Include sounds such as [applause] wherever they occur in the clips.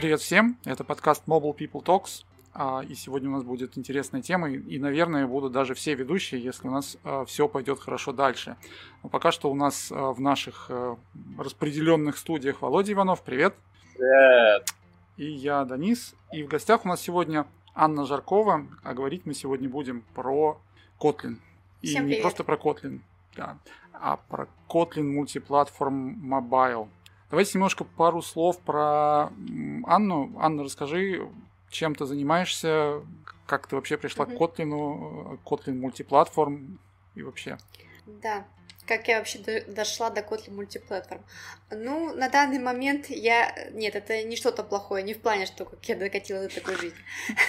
Привет всем, это подкаст Mobile People Talks, а, и сегодня у нас будет интересная тема, и, наверное, будут даже все ведущие, если у нас а, все пойдет хорошо дальше. Но пока что у нас а, в наших распределенных студиях Володя Иванов, привет. Привет. И я, Данис, и в гостях у нас сегодня Анна Жаркова, а говорить мы сегодня будем про Kotlin. И Всем не привет. просто про Kotlin, да, а про Kotlin Multiplatform Mobile. Давайте немножко пару слов про Анну. Анна, расскажи, чем ты занимаешься, как ты вообще пришла Мгм. к Kotlin, Kotlin мультиплатформ и вообще. Да, как я вообще до- дошла до Kotlin мультиплатформ. Ну, на данный момент я... Нет, это не что-то плохое, не в плане, что как я докатилась до такой жизни.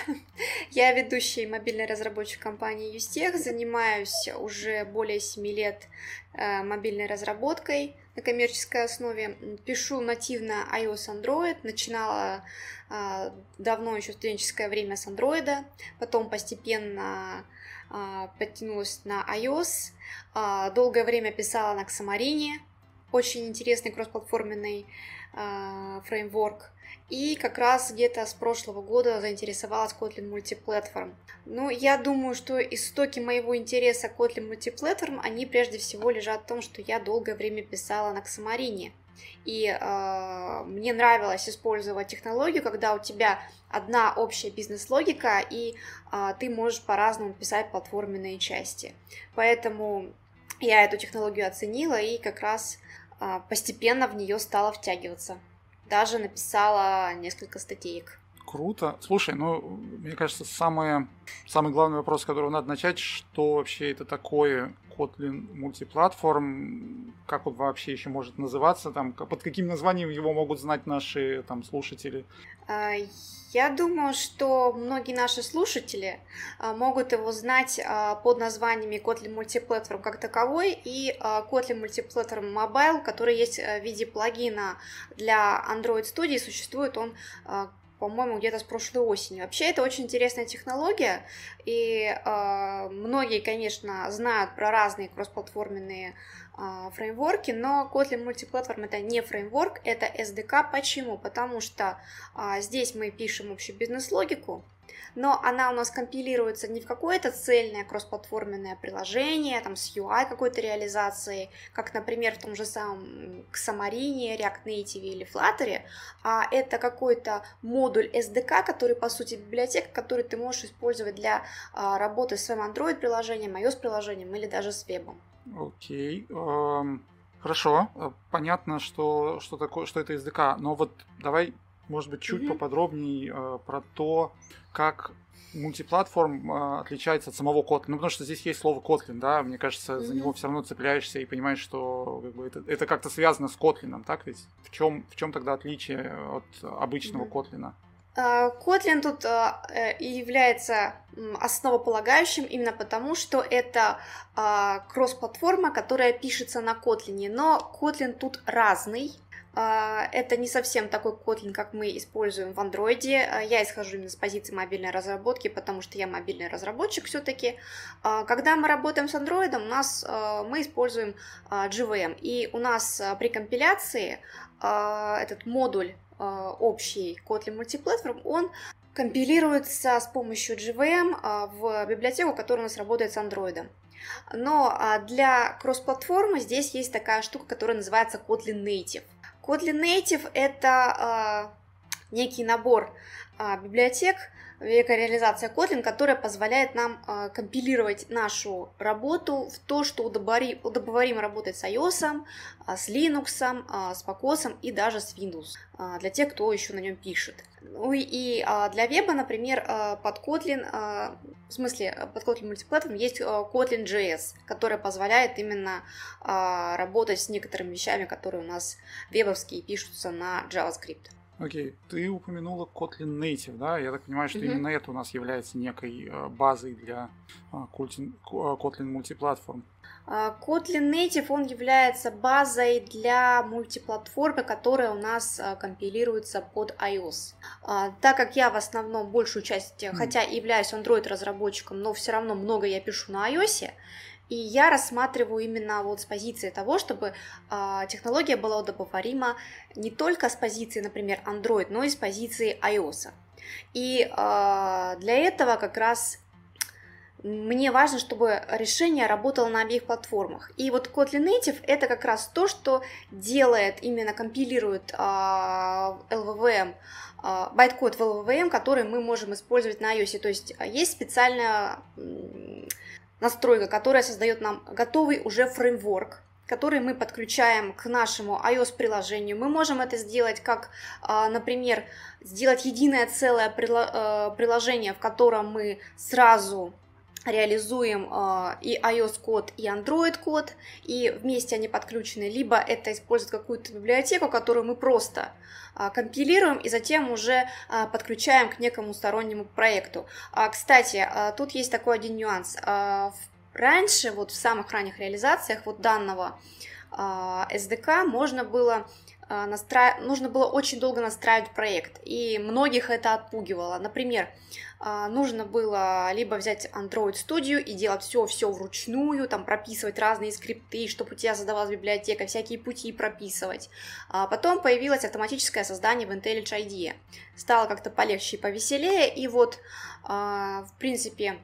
[laughs] Я ведущий мобильный разработчик компании Юстех, занимаюсь уже более 7 лет э, мобильной разработкой на коммерческой основе. Пишу нативно iOS Android, начинала а, давно еще студенческое время с Android, потом постепенно подтянулась на iOS, а, долгое время писала на Xamarin, очень интересный кроссплатформенный а, фреймворк. И как раз где-то с прошлого года заинтересовалась Kotlin Multiplatform. Ну, я думаю, что истоки моего интереса к Kotlin Multiplatform, они прежде всего лежат в том, что я долгое время писала на Xamarin. И э, мне нравилось использовать технологию, когда у тебя одна общая бизнес-логика, и э, ты можешь по-разному писать платформенные части. Поэтому я эту технологию оценила и как раз э, постепенно в нее стала втягиваться. Даже написала несколько статеек. Круто. Слушай, ну, мне кажется, самое, самый главный вопрос, с которого надо начать, что вообще это такое Kotlin мультиплатформ, как он вообще еще может называться, там, под каким названием его могут знать наши там, слушатели? А, Я думаю, что многие наши слушатели а, могут его знать а, под названиями Kotlin Multiplatform как таковой и Kotlin Multiplatform Mobile, который есть в виде плагина для Android Studio. Существует он по-моему, где-то с прошлой осени. Вообще, это очень интересная технология, и э, многие, конечно, знают про разные кроссплатформенные э, фреймворки, но Kotlin Multiplatform это не фреймворк, это SDK. Почему? Потому что э, здесь мы пишем общую бизнес-логику, но она у нас компилируется не в какое-то цельное кроссплатформенное приложение, там с UI какой-то реализацией, как, например, в том же самом Xamarin, React Native или Flutter, а это какой-то модуль SDK, который, по сути, библиотека, который ты можешь использовать для а, работы с своим Android-приложением, iOS-приложением или даже с вебом. Окей. эм, Хорошо. Э, Понятно, что, что, такое, что это SDK, но вот давай, может быть, чуть Мгм. поподробнее э, про то, как мультиплатформ э, отличается от самого Kotlin. Ну, потому что здесь есть слово Kotlin, да, мне кажется, за Мгм. него все равно цепляешься и понимаешь, что как бы, это, это как-то связано с Kotlin, так ведь? В чем, в чем тогда отличие от обычного Мгм. Kotlin? А, Kotlin тут а, э, и является основополагающим именно потому, что это а, кросс-платформа, которая пишется на Kotlin, но Kotlin тут разный. А, Это не совсем такой Kotlin, как мы используем в Android. А, Я исхожу именно с позиции мобильной разработки, потому что я мобильный разработчик все-таки. Когда мы работаем с Android, у нас а, мы используем а, JVM, и у нас а, при компиляции а, этот модуль а, общий Kotlin Multiplatform, он компилируется с помощью JVM а, в библиотеку, которая у нас работает с Android. Но а, для кросс-платформы здесь есть такая штука, которая называется Kotlin Native. Kotlin Native — это а, некий набор а, библиотек, реализация Kotlin, которая позволяет нам а, компилировать нашу работу в то, что удобори- удобоваримо работать с iOS, а, с Linux, а, с macOS и даже с Windows, для тех, кто еще на нем пишет. Ну и- для веба, например, под Kotlin, в смысле, под Kotlin Multiplatform есть а, Kotlin JS, которая позволяет именно работать с некоторыми вещами, которые у нас вебовские пишутся на JavaScript. Окей, ты упомянула Kotlin Native, да? Я так понимаю, что Мгм. именно это у нас является некой э, базой для Kotlin, Ко- э, Kotlin мультиплатформ. А, Kotlin Native, он является базой для мультиплатформы, которая у нас а, компилируется под iOS. А, Так как я в основном большую часть, Мгм. хотя являюсь Android разработчиком, но все равно много я пишу на iOS, И я рассматриваю именно вот с позиции того, чтобы э, технология была удобоварима не только с позиции, например, Android, но и с позиции iOS. И э, для этого как раз мне важно, чтобы решение работало на обеих платформах. И вот Kotlin Native это как раз то, что делает, именно компилирует э, LVVM, э, байткод в LVVM, который мы можем использовать на iOS. То есть есть специальная настройка, которая создает нам готовый уже фреймворк, который мы подключаем к нашему iOS-приложению. Мы можем это сделать как, а, например, сделать единое целое э, приложение, в котором мы сразу реализуем э, и iOS код, и Android код, и вместе они подключены, либо это использует какую-то библиотеку, которую мы просто э, компилируем и затем уже э, подключаем к некому стороннему проекту. Кстати, тут есть такой один нюанс. Раньше, вот в самых ранних реализациях вот данного SDK можно было настра... нужно было очень долго настраивать проект, и многих это отпугивало. Например, а, нужно было либо взять Android Studio и делать все-все вручную, там прописывать разные скрипты, чтобы у тебя создавалась библиотека, всякие пути прописывать. А потом появилось автоматическое создание в IntelliJ IDE. Стало как-то полегче и повеселее, и вот, а, в принципе,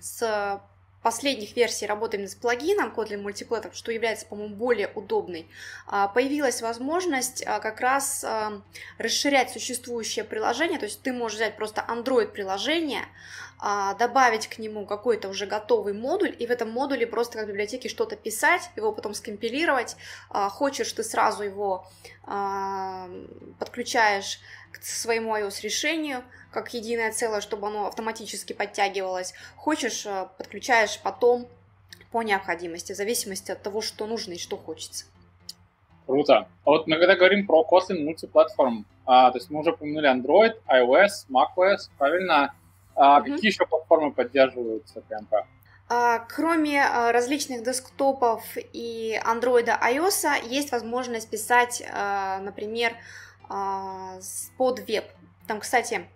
с последних версий работы с плагином Kotlin Multiplatter, что является, по-моему, более удобной, а, появилась возможность а, как раз а, расширять существующее приложение, то есть ты можешь взять просто Android-приложение, добавить к нему какой-то уже готовый модуль, и в этом модуле просто как в библиотеке что-то писать, его потом скомпилировать, хочешь ты сразу его подключаешь к своему iOS-решению, как единое целое, чтобы оно автоматически подтягивалось. Хочешь, подключаешь потом по необходимости, в зависимости от того, что нужно и что хочется. Круто. А вот мы когда говорим про Kotlin мультиплатформ, а, то есть мы уже упомянули Android, iOS, macOS, правильно? А, mm-hmm. Какие еще платформы поддерживаются PMP? А, кроме а, различных десктопов и Android, iOS, есть возможность писать, а, например, под веб. Там, кстати,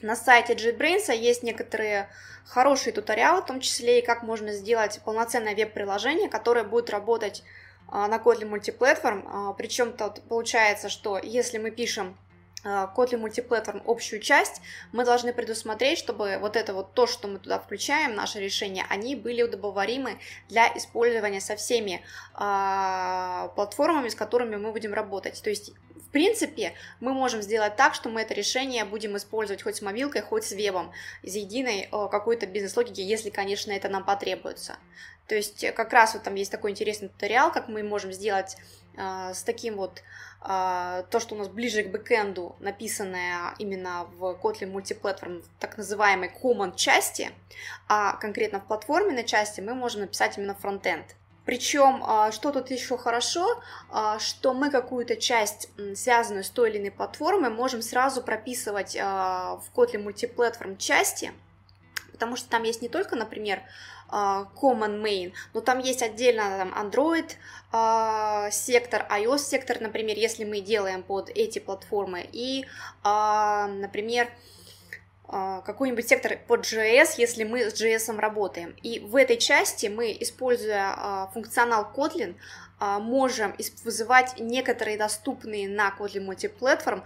на сайте JetBrains есть некоторые хорошие туториалы, в том числе и как можно сделать полноценное веб-приложение, которое будет работать на Kotlin Multiplatform. Причем тут получается, что если мы пишем Kotlin Multiplatform общую часть, мы должны предусмотреть, чтобы вот это вот то, что мы туда включаем, наше решение, они были удобоваримы для использования со всеми э, платформами, с которыми мы будем работать. То есть в принципе, мы можем сделать так, что мы это решение будем использовать хоть с мобилкой, хоть с вебом, из единой э, какой-то бизнес-логики, если, конечно, это нам потребуется. То есть как раз вот там есть такой интересный туториал, как мы можем сделать с таким вот э, то, что у нас ближе к бэкэнду, написанное именно в Kotlin Multiplatform, так называемой common части, а конкретно в платформенной части мы можем написать именно фронтенд. Причем, а, что тут еще хорошо, а, что мы какую-то часть, связанную с той или иной платформой, можем сразу прописывать а, в Kotlin Multiplatform части, потому что там есть не только, например, Common Main, но там есть отдельно там, Android сектор, iOS сектор, например, если мы делаем под эти платформы, и, например, а, какой-нибудь сектор под JS, если мы с JS работаем. И в этой части мы, используя а, функционал Kotlin, а, можем вызывать некоторые доступные на Kotlin Multiplatform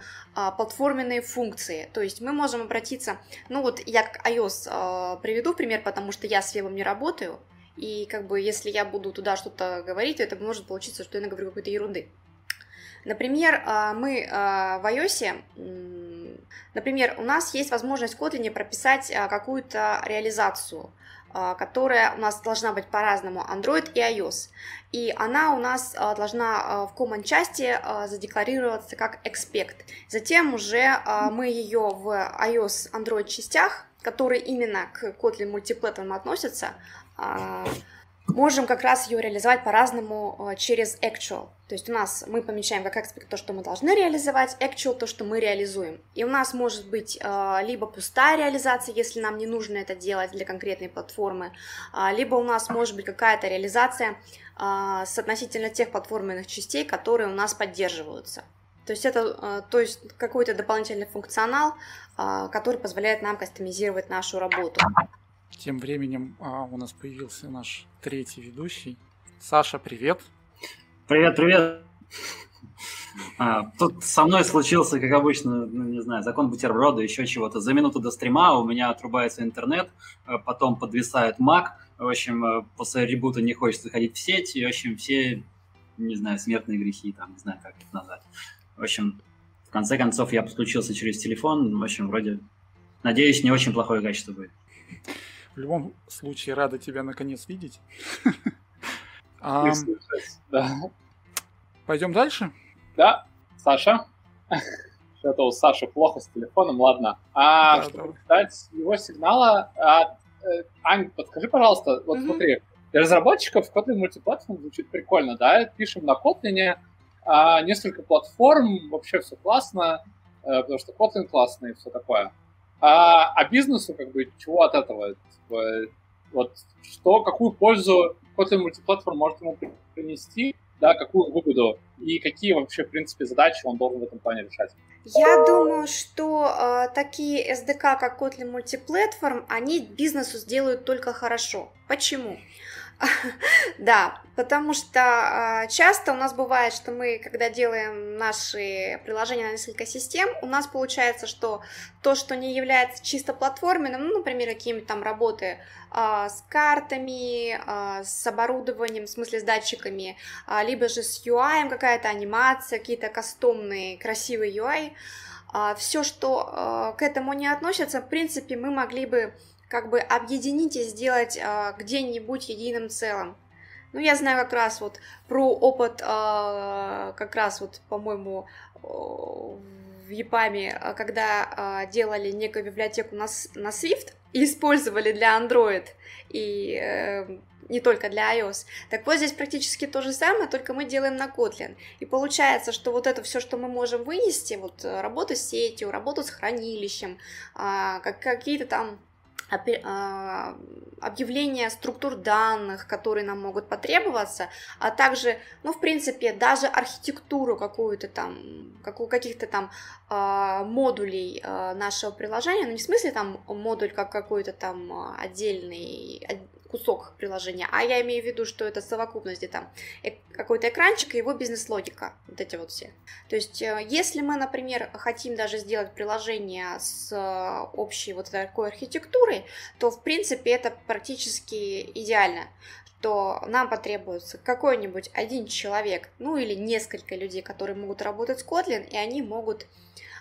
платформенные функции. То есть мы можем обратиться, ну вот я как iOS приведу пример, потому что я с вебом не работаю, и как бы если я буду туда что-то говорить, то это может получиться, что я наговорю какой-то ерунды. Например, мы в iOS Например, у нас есть возможность в Kotlin прописать а, какую-то реализацию, а, которая у нас должна быть по-разному Android и iOS. И она у нас а, должна в common части задекларироваться как expect. Затем уже мы ее в iOS Android частях, которые именно к Kotlin мультиплатформ относятся, можем как раз ее реализовать по-разному э, через actual. То есть у нас мы помечаем как expect то, что мы должны реализовать, actual то, что мы реализуем. И у нас может быть э, либо пустая реализация, если нам не нужно это делать для конкретной платформы, а, либо у нас может быть какая-то реализация а, с относительно тех платформенных частей, которые у нас поддерживаются. То есть это э, то есть какой-то дополнительный функционал, который позволяет нам кастомизировать нашу работу. Тем временем а, у нас появился наш третий ведущий. Саша, привет. Привет, привет. А, тут со мной случился, как обычно, ну, не знаю, закон бутерброда, еще чего-то. За минуту до стрима у меня отрубается интернет, а потом подвисает Mac. В общем, э, после ребута не хочется заходить в сеть, и, в общем, все, не знаю, смертные грехи, там, не знаю, как это назвать. В общем, в конце концов, я подключился через телефон, в общем, вроде, надеюсь, не очень плохое качество будет. В любом случае, рада тебя наконец видеть. [laughs] Пойдем дальше? Да, Саша. [laughs] Что-то у Саши плохо с телефоном, ладно. А да, чтобы ждать его сигнала, а, э, Ань, подскажи, пожалуйста, вот mm-hmm. смотри, для разработчиков Kotlin мультиплатформ звучит прикольно, да? Пишем на Kotlin, а, несколько платформ, вообще все классно, а, потому что Kotlin классный и все такое. А, а бизнесу, как бы, чего от этого? Типа, вот что, какую пользу Kotlin мультиплатформ может ему принести, да, какую выгоду и какие вообще, в принципе, задачи он должен в этом плане решать. Я думаю, что э, такие SDK, как Kotlin Multiplatform, они бизнесу сделают только хорошо. Почему? [laughs] Да, потому что а, часто у нас бывает, что мы, когда делаем наши приложения на несколько систем, у нас получается, что то, что не является чисто платформенным, ну, например, какими-то там работы а, с картами, а, с оборудованием, в смысле с датчиками, либо же с UI, какая-то анимация, какие-то кастомные красивые UI, все, что к этому не относится, в принципе, мы могли бы как бы объединить и сделать э, где-нибудь единым целым. Ну, я знаю как раз вот про опыт, э, как раз вот, по-моему, в Япаме, когда э, делали некую библиотеку на, на Swift и использовали для Android и э, не только для iOS. Так вот здесь практически то же самое, только мы делаем на Kotlin. И получается, что вот это все, что мы можем вынести, вот работу с сетью, работу с хранилищем, э, как, какие-то там а, объявление структур данных, которые нам могут потребоваться, а также, ну, в принципе, даже архитектуру какую-то там, как у каких-то там э, модулей э, нашего приложения, ну, не в смысле там модуль как какой-то там отдельный, кусок приложения, а я имею в виду, что это совокупность, где там какой-то экранчик и его бизнес-логика, вот эти вот все. То есть, э, если мы, например, хотим даже сделать приложение с э, общей вот такой архитектурой, то, в принципе, это практически идеально то нам потребуется какой-нибудь один человек, ну или несколько людей, которые могут работать с Kotlin, и они могут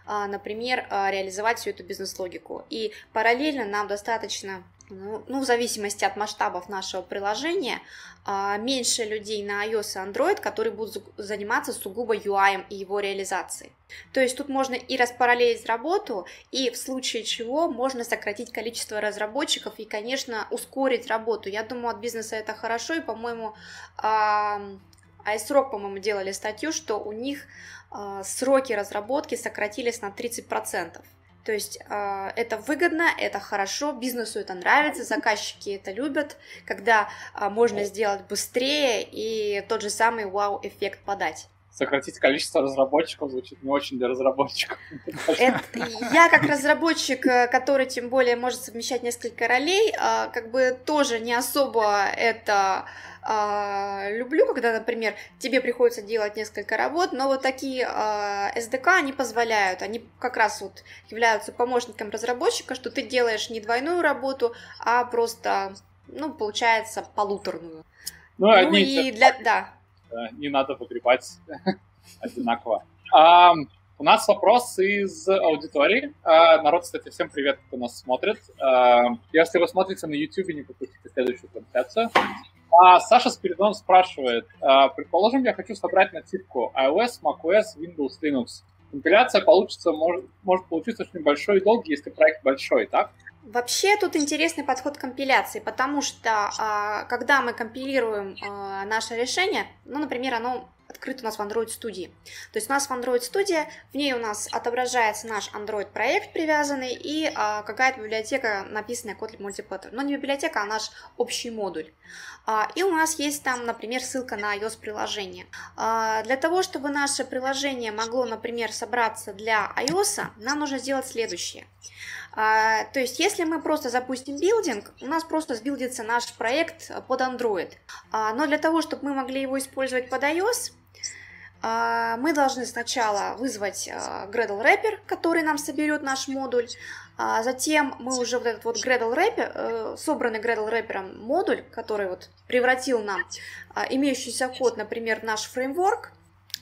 а, например, а, реализовать всю эту бизнес-логику. И параллельно нам достаточно ну, ну, в зависимости от масштабов нашего приложения, а, меньше людей на iOS и Android, которые будут заниматься сугубо UI и его реализацией. То есть тут можно и распараллелить работу, и в случае чего можно сократить количество разработчиков и, конечно, ускорить работу. Я думаю, от бизнеса это хорошо, и, по-моему, iSrock, по-моему, делали статью, что у них а, сроки разработки сократились на 30%. То есть э, это выгодно, это хорошо, бизнесу это нравится, заказчики это любят, когда э, можно сделать быстрее и тот же самый вау-эффект подать. Сократить количество разработчиков звучит не очень для разработчиков. Это, я как разработчик, э, который тем более может совмещать несколько ролей, э, как бы тоже не особо это а, люблю, когда, например, тебе приходится делать несколько работ, но вот такие а, SDK они позволяют, они как раз вот являются помощником разработчика, что ты делаешь не двойную работу, а просто, ну, получается, полуторную. Ну, ну одни и для... Да. Не надо погребать [laughs] одинаково. А, у нас вопрос из аудитории. А, народ, кстати, всем привет, кто нас смотрит. А, если вы смотрите на YouTube, не пропустите следующую трансляцию. А Саша Спиридон спрашивает, а, предположим, я хочу собрать нативку iOS, macOS, Windows, Linux. Компиляция получится, может, может получиться очень большой и долгий, если проект большой, так? Вообще тут интересный подход к компиляции, потому что а, когда мы компилируем а, наше решение, ну, например, оно открыт у нас в Android студии. То есть у нас в Android студия, в ней у нас отображается наш Android проект привязанный и а, какая-то библиотека, написанная Kotlin Multiplatform. Но не библиотека, а наш общий модуль. А, и у нас есть там, например, ссылка на iOS приложение. А, для того, чтобы наше приложение могло, например, собраться для iOS, нам нужно сделать следующее. А, то есть, если мы просто запустим билдинг, у нас просто сбилдится наш проект под Android. А, но для того, чтобы мы могли его использовать под iOS, а, мы должны сначала вызвать а, Gradle Wrapper, который нам соберет наш модуль. А затем мы уже вот этот вот Gradle Wrapper, э, собранный Gradle Wrapper модуль, который вот превратил нам имеющийся код, например, наш фреймворк,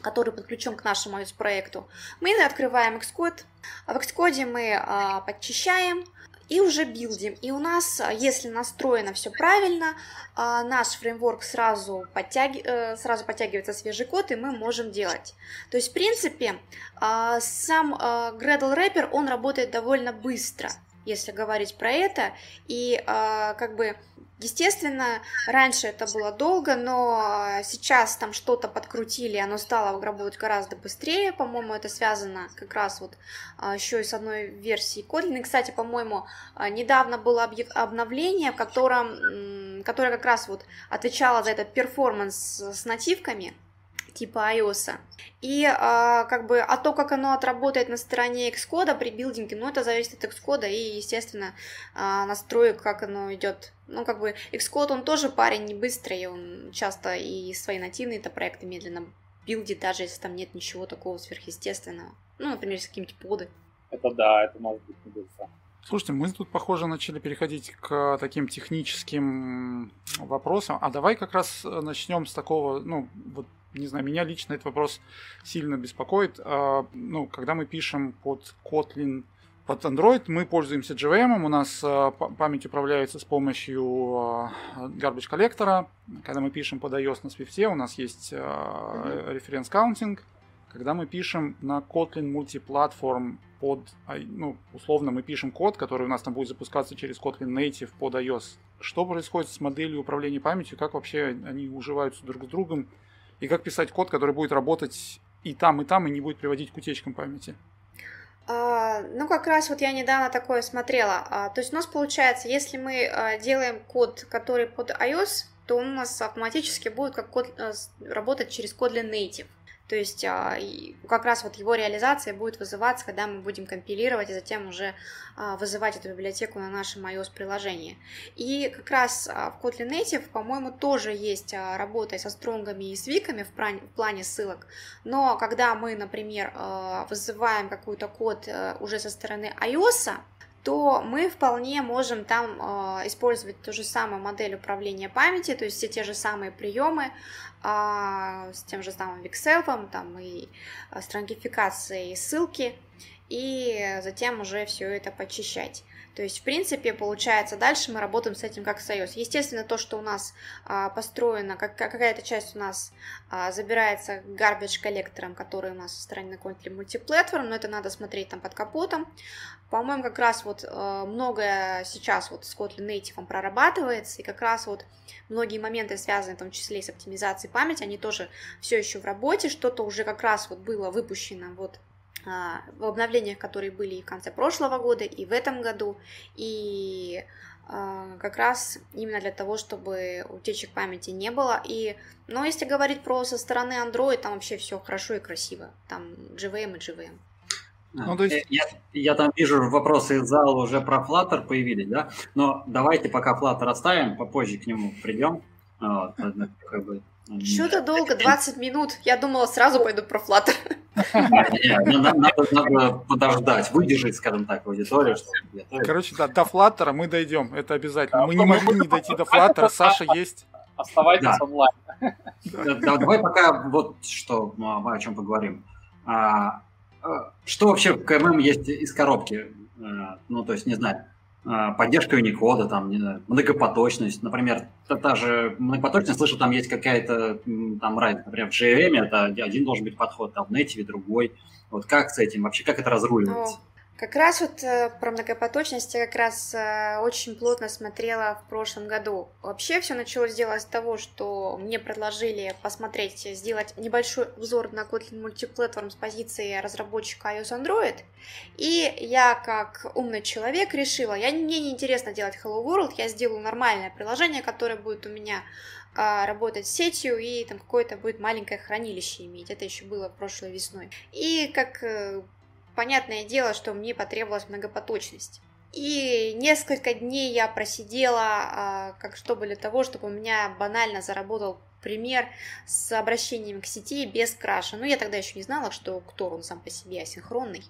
который подключен к нашему iOS-проекту, мы открываем Xcode. В Xcode мы а, подчищаем и уже билдим. И у нас, если настроено все правильно, а, наш фреймворк сразу, подтяги... Э, сразу подтягивается свежий код, и мы можем делать. То есть, в принципе, а, сам а, Gradle Wrapper, он работает довольно быстро если говорить про это. И как бы, естественно, раньше это было долго, но сейчас там что-то подкрутили, оно стало работать гораздо быстрее. По-моему, это связано как раз вот э, еще и с одной версией Kotlin. И, кстати, по-моему, недавно было обновление, в котором, которое как раз вот отвечало за этот перформанс с нативками типа iOS. И а, как бы, а то, как оно отработает на стороне Xcode при билдинге, ну, это зависит от Xcode и, естественно, а, настроек, как оно идет. Ну, как бы, Xcode, он тоже парень не быстрый, он часто и свои нативные-то проекты медленно билдит, даже если там нет ничего такого сверхъестественного. Ну, например, с каким-нибудь поды. Это да, это может быть не быстро. Слушайте, мы тут, похоже, начали переходить к таким техническим вопросам. А давай как раз начнем с такого, ну, вот не знаю, меня лично этот вопрос сильно беспокоит. А, ну, когда мы пишем под Kotlin, под Android, мы пользуемся JVM, у нас а, память управляется с помощью а, garbage коллектора. Когда мы пишем под iOS на Swift, у нас есть reference counting. Когда мы пишем на Kotlin Multiplatform под, ну, условно, мы пишем код, который у нас там будет запускаться через Kotlin Native под iOS. Что происходит с моделью управления памятью, как вообще они уживаются друг с другом, и как писать код, который будет работать и там, и там, и не будет приводить к утечкам памяти. А, ну, как раз вот я недавно такое смотрела. А, то есть у нас получается, если мы а, делаем код, который под iOS, то у нас автоматически будет как код а, работать через Kotlin Native. То есть а, как раз вот его реализация будет вызываться, когда мы будем компилировать и затем уже а, вызывать эту библиотеку на нашем iOS-приложении. И как раз а, в Kotlin Native, по-моему, тоже есть работа со стронгами и с виками в плане ссылок, но когда мы, например, вызываем какой-то код э, уже со стороны iOS, то мы вполне можем там э, использовать ту же самую модель управления памяти, то есть все те же самые приемы с тем же самым Vixelf, там и э, стронгификацией ссылки, и затем уже все это почищать. То есть, в принципе, получается, дальше мы работаем с этим как союз. Естественно, то, что у нас а, построено, как, какая-то часть у нас а, забирается garbage коллектором, который у нас в стороне на Kotlin мультиплатформ, но это надо смотреть там под капотом. По-моему, как раз вот а, многое сейчас вот с Kotlin Native прорабатывается, и как раз вот многие моменты, связанные в том числе и с оптимизацией памяти, они тоже все еще в работе, что-то уже как раз вот было выпущено вот в обновлениях, которые были и в конце прошлого года, и в этом году, и а, как раз именно для того, чтобы утечек памяти не было. И, но если говорить про со стороны Android, там вообще все хорошо и красиво. Там GVM и GVM. А, ну, то есть... я, я там вижу вопросы из зала уже про Flutter появились, да? Но давайте пока Flutter оставим, попозже к нему придем. Вот, как бы, что-то долго, 20 минут. Я думала, сразу пойду про Flutter. Надо подождать, выдержать, скажем так, аудиторию. Короче, да, до Flutter мы дойдем, это обязательно. Мы не могли не дойти до Flutter, Саша есть. Оставайтесь онлайн. Давай пока вот что, о чем поговорим. А, а, что вообще в КММ есть из коробки? А, ну, то есть, не знаю, а, поддержка Unicode, там, не знаю, многопоточность. Например, та, та же многопоточность, слышу, там есть какая-то там разница. Например, в JVM это один должен быть подход, там в Native другой. Вот как с этим вообще, как это разруливается? Как раз вот э, про многопоточность я как раз э, очень плотно смотрела в прошлом году. Вообще все началось делать с того, что мне предложили посмотреть, сделать небольшой обзор на Kotlin Multiplatform с позиции разработчика iOS Android. И я, как умный человек, решила, я, мне не интересно делать Hello World, я сделаю нормальное приложение, которое будет у меня а, работать с сетью и там какое-то будет маленькое хранилище иметь. Это еще было прошлой весной. И как э, понятное дело, что мне потребовалась многопоточность. И несколько дней я просидела, а, как чтобы для того, чтобы у меня банально заработал пример с обращением к сети без краша. Ну, я тогда еще не знала, что Ктор, он сам по себе асинхронный.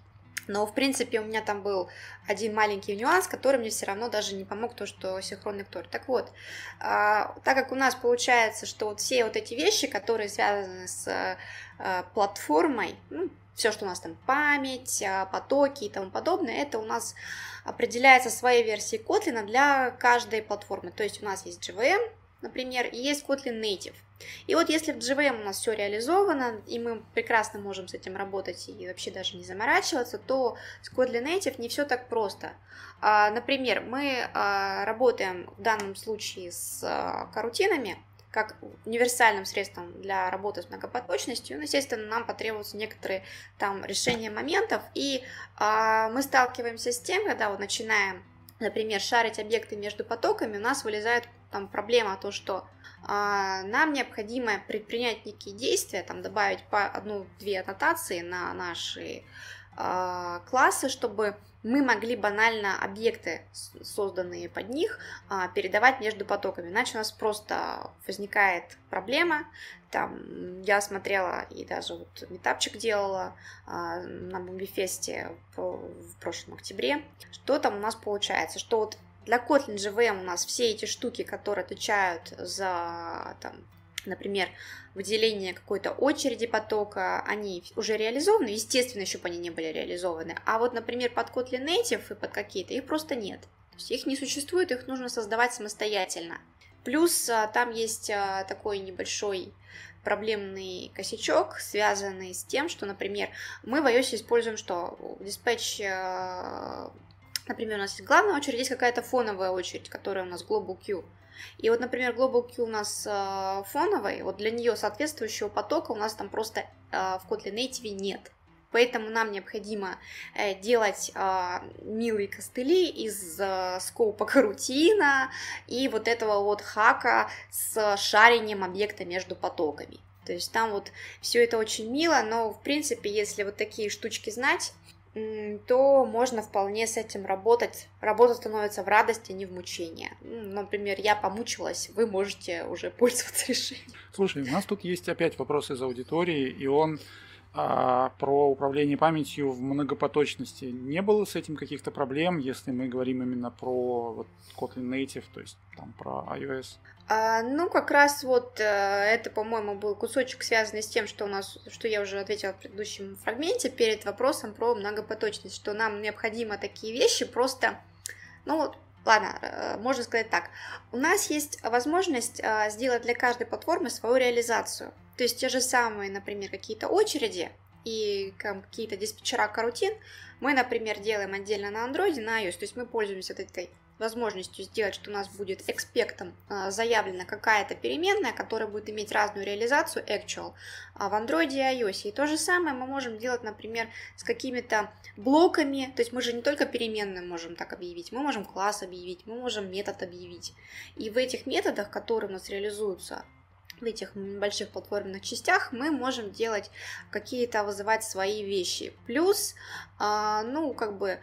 Но, в принципе, у меня там был один маленький нюанс, который мне все равно даже не помог, то, что синхронный ктор. Так вот, а, так как у нас получается, что вот все вот эти вещи, которые связаны с а, платформой, ну, все, что у нас там память, а, потоки и тому подобное, это у нас определяется своей версией Kotlin для каждой платформы. То есть у нас есть JVM, например, и есть Kotlin Native. И вот если в JVM у нас все реализовано, и мы прекрасно можем с этим работать и вообще даже не заморачиваться, то с Kotlin Native не все так просто. А, например, мы а, работаем в данном случае с карутинами, как универсальным средством для работы с многопоточностью, ну, естественно, нам потребуются некоторые там решения моментов, и мы сталкиваемся с тем, когда вот начинаем, например, шарить объекты между потоками, у нас вылезает там проблема то, что а, нам необходимо предпринять некие действия, там добавить по одну-две аннотации на наши классы, чтобы мы могли банально объекты, созданные под них, а, передавать между потоками. Иначе у нас просто возникает проблема. Там я смотрела и даже вот метапчик делала а, на Бомбифесте в прошлом октябре. Что там у нас получается? Что вот для Kotlin JVM у нас все эти штуки, которые отвечают за, там, например, выделение какой-то очереди потока, они уже реализованы, естественно, еще бы они не были реализованы. А вот, например, под Kotlin Native и под какие-то, их просто нет. То есть их не существует, их нужно создавать самостоятельно. Плюс а, там есть а, такой небольшой проблемный косячок, связанный с тем, что, например, мы в iOS используем что? Dispatch а, Например, у нас есть главная очередь, есть какая-то фоновая очередь, которая у нас Global Queue. И вот, например, Global Queue у нас э, фоновый, вот для нее соответствующего потока у нас там просто э, в Kotlin Native нет. Поэтому нам необходимо э, делать э, милые костыли из э, скопа карутина и вот этого вот хака с шарением объекта между потоками. То есть там вот все это очень мило, но в принципе, если вот такие штучки знать, то можно вполне с этим работать. Работа становится в радости, а не в мучении. Например, я помучилась, вы можете уже пользоваться [laughs] решением. Слушай, у нас тут есть опять вопрос из аудитории, и он а, про управление памятью в многопоточности. Не было с этим каких-то проблем, если мы говорим именно про вот, Kotlin Native, то есть там про iOS? А, ну, как раз вот э, это, по-моему, был кусочек, связанный с тем, что у нас, что я уже ответила в предыдущем фрагменте перед вопросом про многопоточность, что нам необходимо такие вещи просто, ну Ладно, э, можно сказать так. У нас есть возможность э, сделать для каждой платформы свою реализацию. То есть те же самые, например, какие-то очереди и какие-то диспетчера карутин мы, например, делаем отдельно на Android, на iOS. То есть мы пользуемся этой возможностью сделать, что у нас будет экспектом а, заявлена какая-то переменная, которая будет иметь разную реализацию actual а в Android и iOS. И то же самое мы можем делать, например, с какими-то блоками, то есть мы же не только переменные можем так объявить, мы можем класс объявить, мы можем метод объявить. И в этих методах, которые у нас реализуются в этих больших платформенных частях мы можем делать какие-то, вызывать свои вещи. Плюс, а, ну, как бы,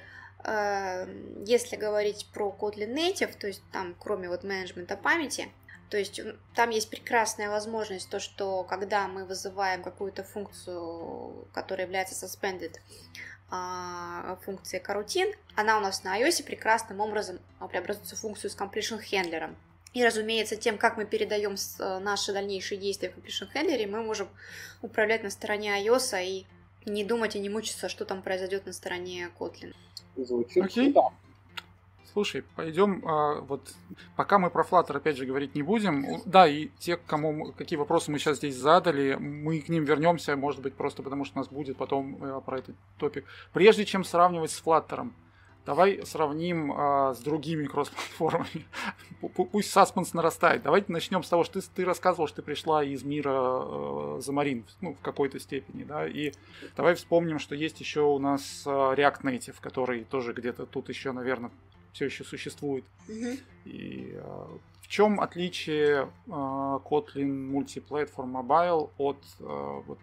если говорить про Kotlin Native, то есть там кроме вот менеджмента памяти, то есть там есть прекрасная возможность, то, что когда мы вызываем какую-то функцию, которая является suspended, а, функция карутин, она у нас на iOS прекрасным образом преобразуется в функцию с completion handler. И, разумеется, тем, как мы передаем э, наши дальнейшие действия в completion handler, мы можем управлять на стороне iOS и не думать и не мучиться, что там произойдет на стороне Kotlin. Звучит Окей. Да. Слушай, пойдем, а, вот пока мы про Flutter опять же говорить не будем. Да, и те, кому какие вопросы мы сейчас здесь задали, мы к ним вернемся, может быть, просто потому что у нас будет потом а, про этот топик. Прежде чем сравнивать с Flutter, давай сравним а, с другими кросс-платформами. [laughs] Пусть саспенс нарастает. Давайте начнем с того, что ты, ты рассказывал, что ты пришла из мира э, Замарин, ну, в какой-то степени, да, и давай вспомним, что есть еще у нас React Native, который тоже где-то тут еще, наверное, все еще существует. Mm-hmm. И э, в чем отличие э, Kotlin Multiplatform Mobile от э, вот,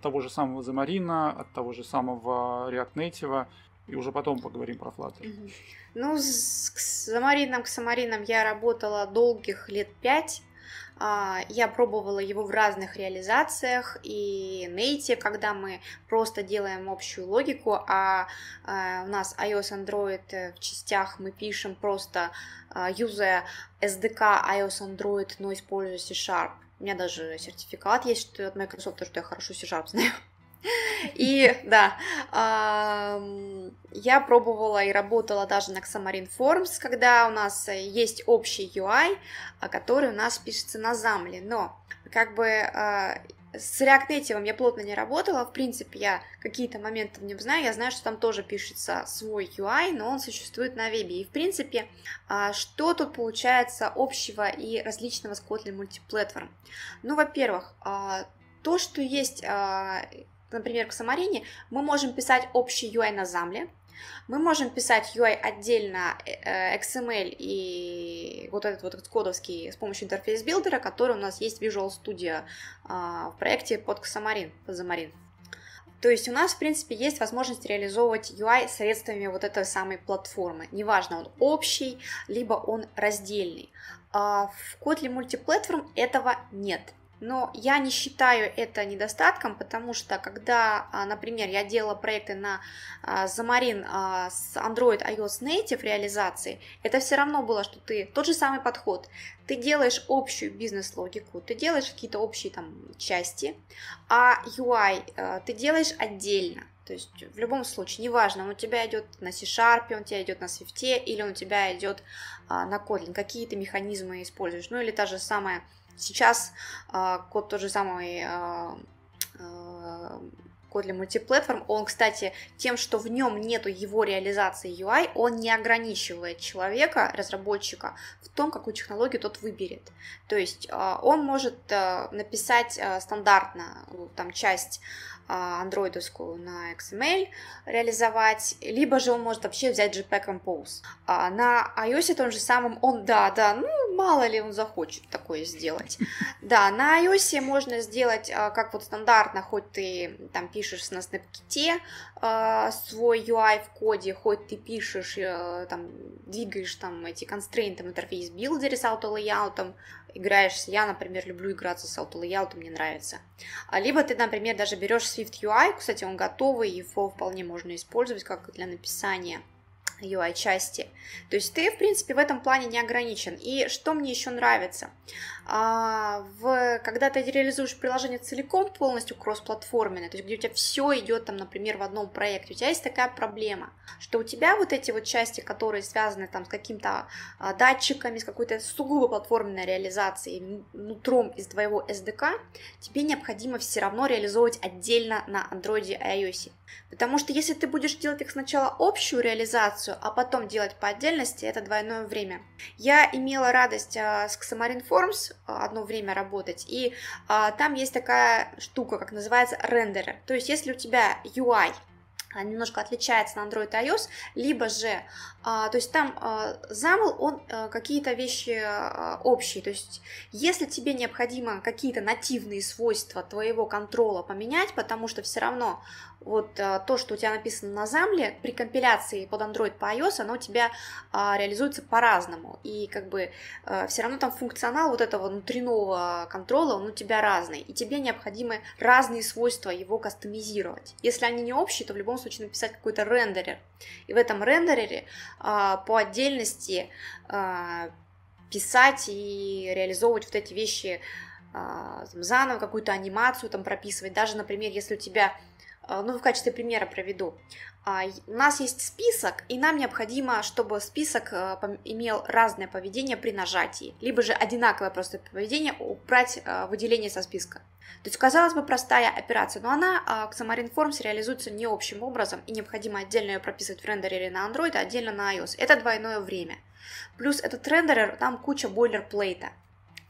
того же самого Замарина, от того же самого React Native? И уже потом поговорим про Flutter. Ну, с, с Xamarin, к Xamarin я работала долгих лет пять. А, я пробовала его в разных реализациях, и Native, когда мы просто делаем общую логику, а, а у нас iOS, Android э, в частях мы пишем просто юзая SDK iOS, Android, но используя C-Sharp. У меня даже сертификат есть от Microsoft, что я хорошо C-Sharp знаю. И да, я пробовала и работала даже на Xamarin Forms, когда у нас есть общий UI, который у нас пишется на замле, но как бы а, с React Native я плотно не работала, в принципе, я какие-то моменты в нем знаю, я знаю, что там тоже пишется свой UI, но он существует на вебе. И, в принципе, а, что тут получается общего и различного с Kotlin Multiplatform? Ну, во-первых, а, то, что есть например, к Самарине, мы можем писать общий UI на Замле, мы можем писать UI отдельно э, XML и вот этот вот кодовский с помощью интерфейс билдера, который у нас есть Visual Studio а, в проекте под Xamarin, под Xamarin. То есть у нас, в принципе, есть возможность реализовывать UI средствами вот этой самой платформы. Неважно, он общий, либо он раздельный. А в Kotlin Multiplatform этого нет. Но я не считаю это недостатком, потому что когда, а, например, я делала проекты на Xamarin а, с Android iOS Native реализации, это все равно было, что ты тот же самый подход. Ты делаешь общую бизнес-логику, ты делаешь какие-то общие там части, а UI а, ты делаешь отдельно. То есть в любом случае, неважно, он у тебя идет на C-Sharp, он у тебя идет на Swift, или он у тебя идет на Kotlin, какие ты механизмы используешь. Ну или та же самая Сейчас э, код тот же самый э, э, код для мультиплатформ, он, кстати, тем, что в нем нету его реализации UI, он не ограничивает человека, разработчика, в том, какую технологию тот выберет. То есть он может написать стандартно там часть андроидовскую на XML реализовать, либо же он может вообще взять JPEG Compose. А на iOS том же самом он, да, да, ну, мало ли он захочет такое сделать. [laughs] Да, на iOS можно сделать, а, как вот стандартно, хоть ты там пишешь на SnapKit а, свой UI в коде, хоть ты пишешь, э, там, двигаешь там эти констрейнты в интерфейс билдере с auto-layout, играешься. Я, например, люблю играться с auto layout, мне нравится. А либо ты, например, даже берешь Swift UI, кстати, он готовый, его вполне можно использовать как для написания UI-части. То есть ты, в принципе, в этом плане не ограничен. И что мне еще нравится? А, в, когда ты реализуешь приложение целиком полностью кроссплатформенное, то есть где у тебя все идет там, например, в одном проекте, у тебя есть такая проблема, что у тебя вот эти вот части, которые связаны там с каким-то а, датчиками, с какой-то сугубо платформенной реализацией нутром из твоего SDK, тебе необходимо все равно реализовывать отдельно на Android и iOS. Потому что если ты будешь делать их сначала общую реализацию, а потом делать по отдельности, это двойное время. Я имела радость а, с Xamarin Forms одно время работать, и а, там есть такая штука, как называется рендеры. То есть, если у тебя UI немножко отличается на Android и iOS, либо же, а, то есть там а, замыл, он а, какие-то вещи а, общие, то есть если тебе необходимо какие-то нативные свойства твоего контрола поменять, потому что все равно вот а, то, что у тебя написано на замле, при компиляции под Android по iOS, оно у тебя а, реализуется по-разному. И как бы а, все равно там функционал вот этого внутреннего контрола, он у тебя разный. И тебе необходимы разные свойства его кастомизировать. Если они не общие, то в любом случае написать какой-то рендерер. И в этом рендерере а, по отдельности а, писать и реализовывать вот эти вещи там, заново, какую-то анимацию там прописывать. Даже, например, если у тебя ну, в качестве примера проведу. А, у нас есть список, и нам необходимо, чтобы список а, имел разное поведение при нажатии, либо же одинаковое просто поведение убрать выделение со списка. То есть, казалось бы, простая операция, но она к Xamarin Forms реализуется не общим образом, и необходимо отдельно ее прописывать в рендере на Android, а отдельно на iOS. Это двойное время. Плюс этот рендерер, там куча бойлерплейта.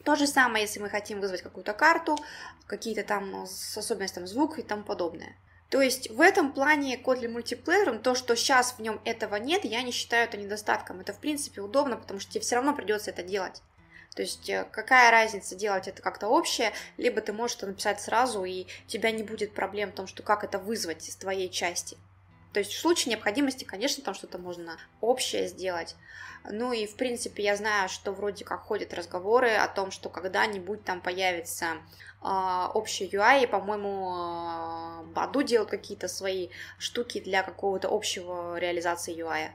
То же самое, если мы хотим вызвать какую-то карту, какие-то там особенности, там, звук и тому подобное. То есть в этом плане Kotlin мультиплеером, то, что сейчас в нем этого нет, я не считаю это недостатком. Это в принципе удобно, потому что тебе все равно придется это делать. То есть э, какая разница делать это как-то общее, либо ты можешь это написать сразу, и у тебя не будет проблем в том, что как это вызвать из твоей части. То есть в случае необходимости, конечно, там что-то можно общее сделать. Ну и, в принципе, я знаю, что вроде как ходят разговоры о том, что когда-нибудь там появится э, общий UI, и, по-моему, э, Баду делал какие-то свои штуки для какого-то общего реализации UI.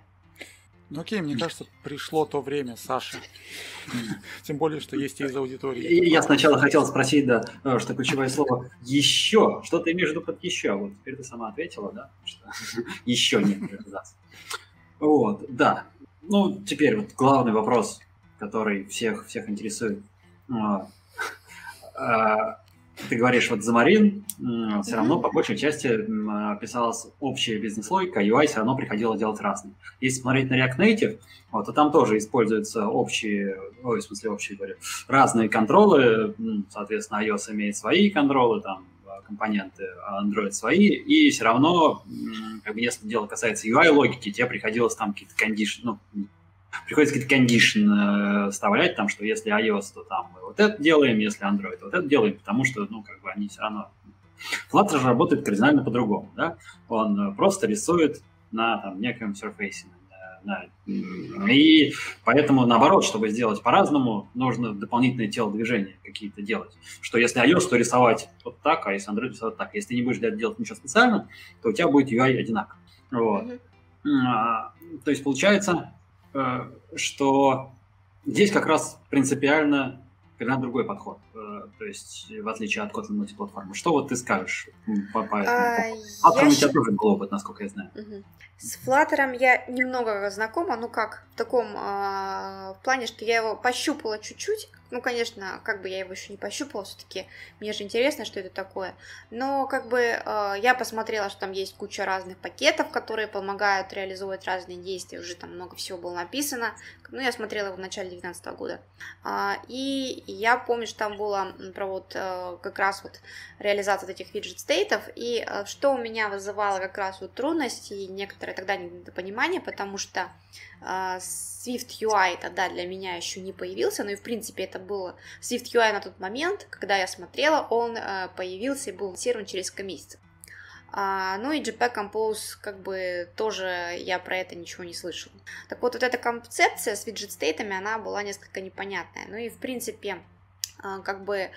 Ну окей, мне кажется, пришло то время, Саша. [laughs] Тем более, что есть и из аудитории. Я сначала хотел спросить, да, э, что ключевое слово «еще». Что ты имеешь в виду под «еще»? Вот теперь ты сама ответила, да? Что [laughs] еще нет. Вот, да. Ну, теперь вот главный вопрос, который всех, всех интересует. [laughs] Ты говоришь, вот Замарин, все равно по большей части писалась общая бизнес-логика, UI все равно приходило делать разные. Если смотреть на React Native, вот, то там тоже используются общие, ой, в смысле общие, говорю, разные контролы, соответственно, iOS имеет свои контролы, там, а, компоненты, а Android свои, и все равно, как бы, если дело касается UI-логики, тебе приходилось там какие-то кондишн, ну, приходится какие-то кондишн э, вставлять, там, что если iOS, то там мы вот это делаем, если Android, то вот это делаем, потому что, ну, как бы они все равно... Flutter же работает кардинально по-другому, да? Он э, просто рисует на там, неком интерфейсе. Да. И поэтому, наоборот, чтобы сделать по-разному, нужно дополнительные телодвижения какие-то делать. Что если iOS, то рисовать вот так, а если Android, рисовать так. Если ты не будешь для этого делать ничего специально, то у тебя будет UI одинаково. Вот. Mm-hmm. то есть, получается, что здесь как раз принципиально когда другой подход, э, то есть в отличие от Kotlin мультиплатформы. Что вот ты скажешь по, по этому? А, Flutter у тебя тоже был опыт, насколько я знаю. Угу. С Flutter я немного знакома, ну как, в таком, э, плане, что я его пощупала чуть-чуть, ну, конечно, как бы я его еще не пощупала, все-таки мне же интересно, что это такое. Но как бы э, я посмотрела, что там есть куча разных пакетов, которые помогают реализовывать разные действия. Уже там много всего было написано. Ну, я смотрела его в начале 2019 года. Э, и я помню, что там было про вот э, как раз вот реализация вот этих виджет стейтов. И э, что у меня вызывало как раз вот трудности и некоторое тогда недопонимание, потому что Swift UI тогда для меня еще не появился, но и в принципе это было Swift UI на тот момент, когда я смотрела, он а, появился и был анонсирован через несколько месяцев. А, ну и JPEG Compose, как бы, тоже я про это ничего не слышала. Так вот, вот эта концепция с виджет-стейтами, она была несколько непонятная. Ну и, в принципе, как бы,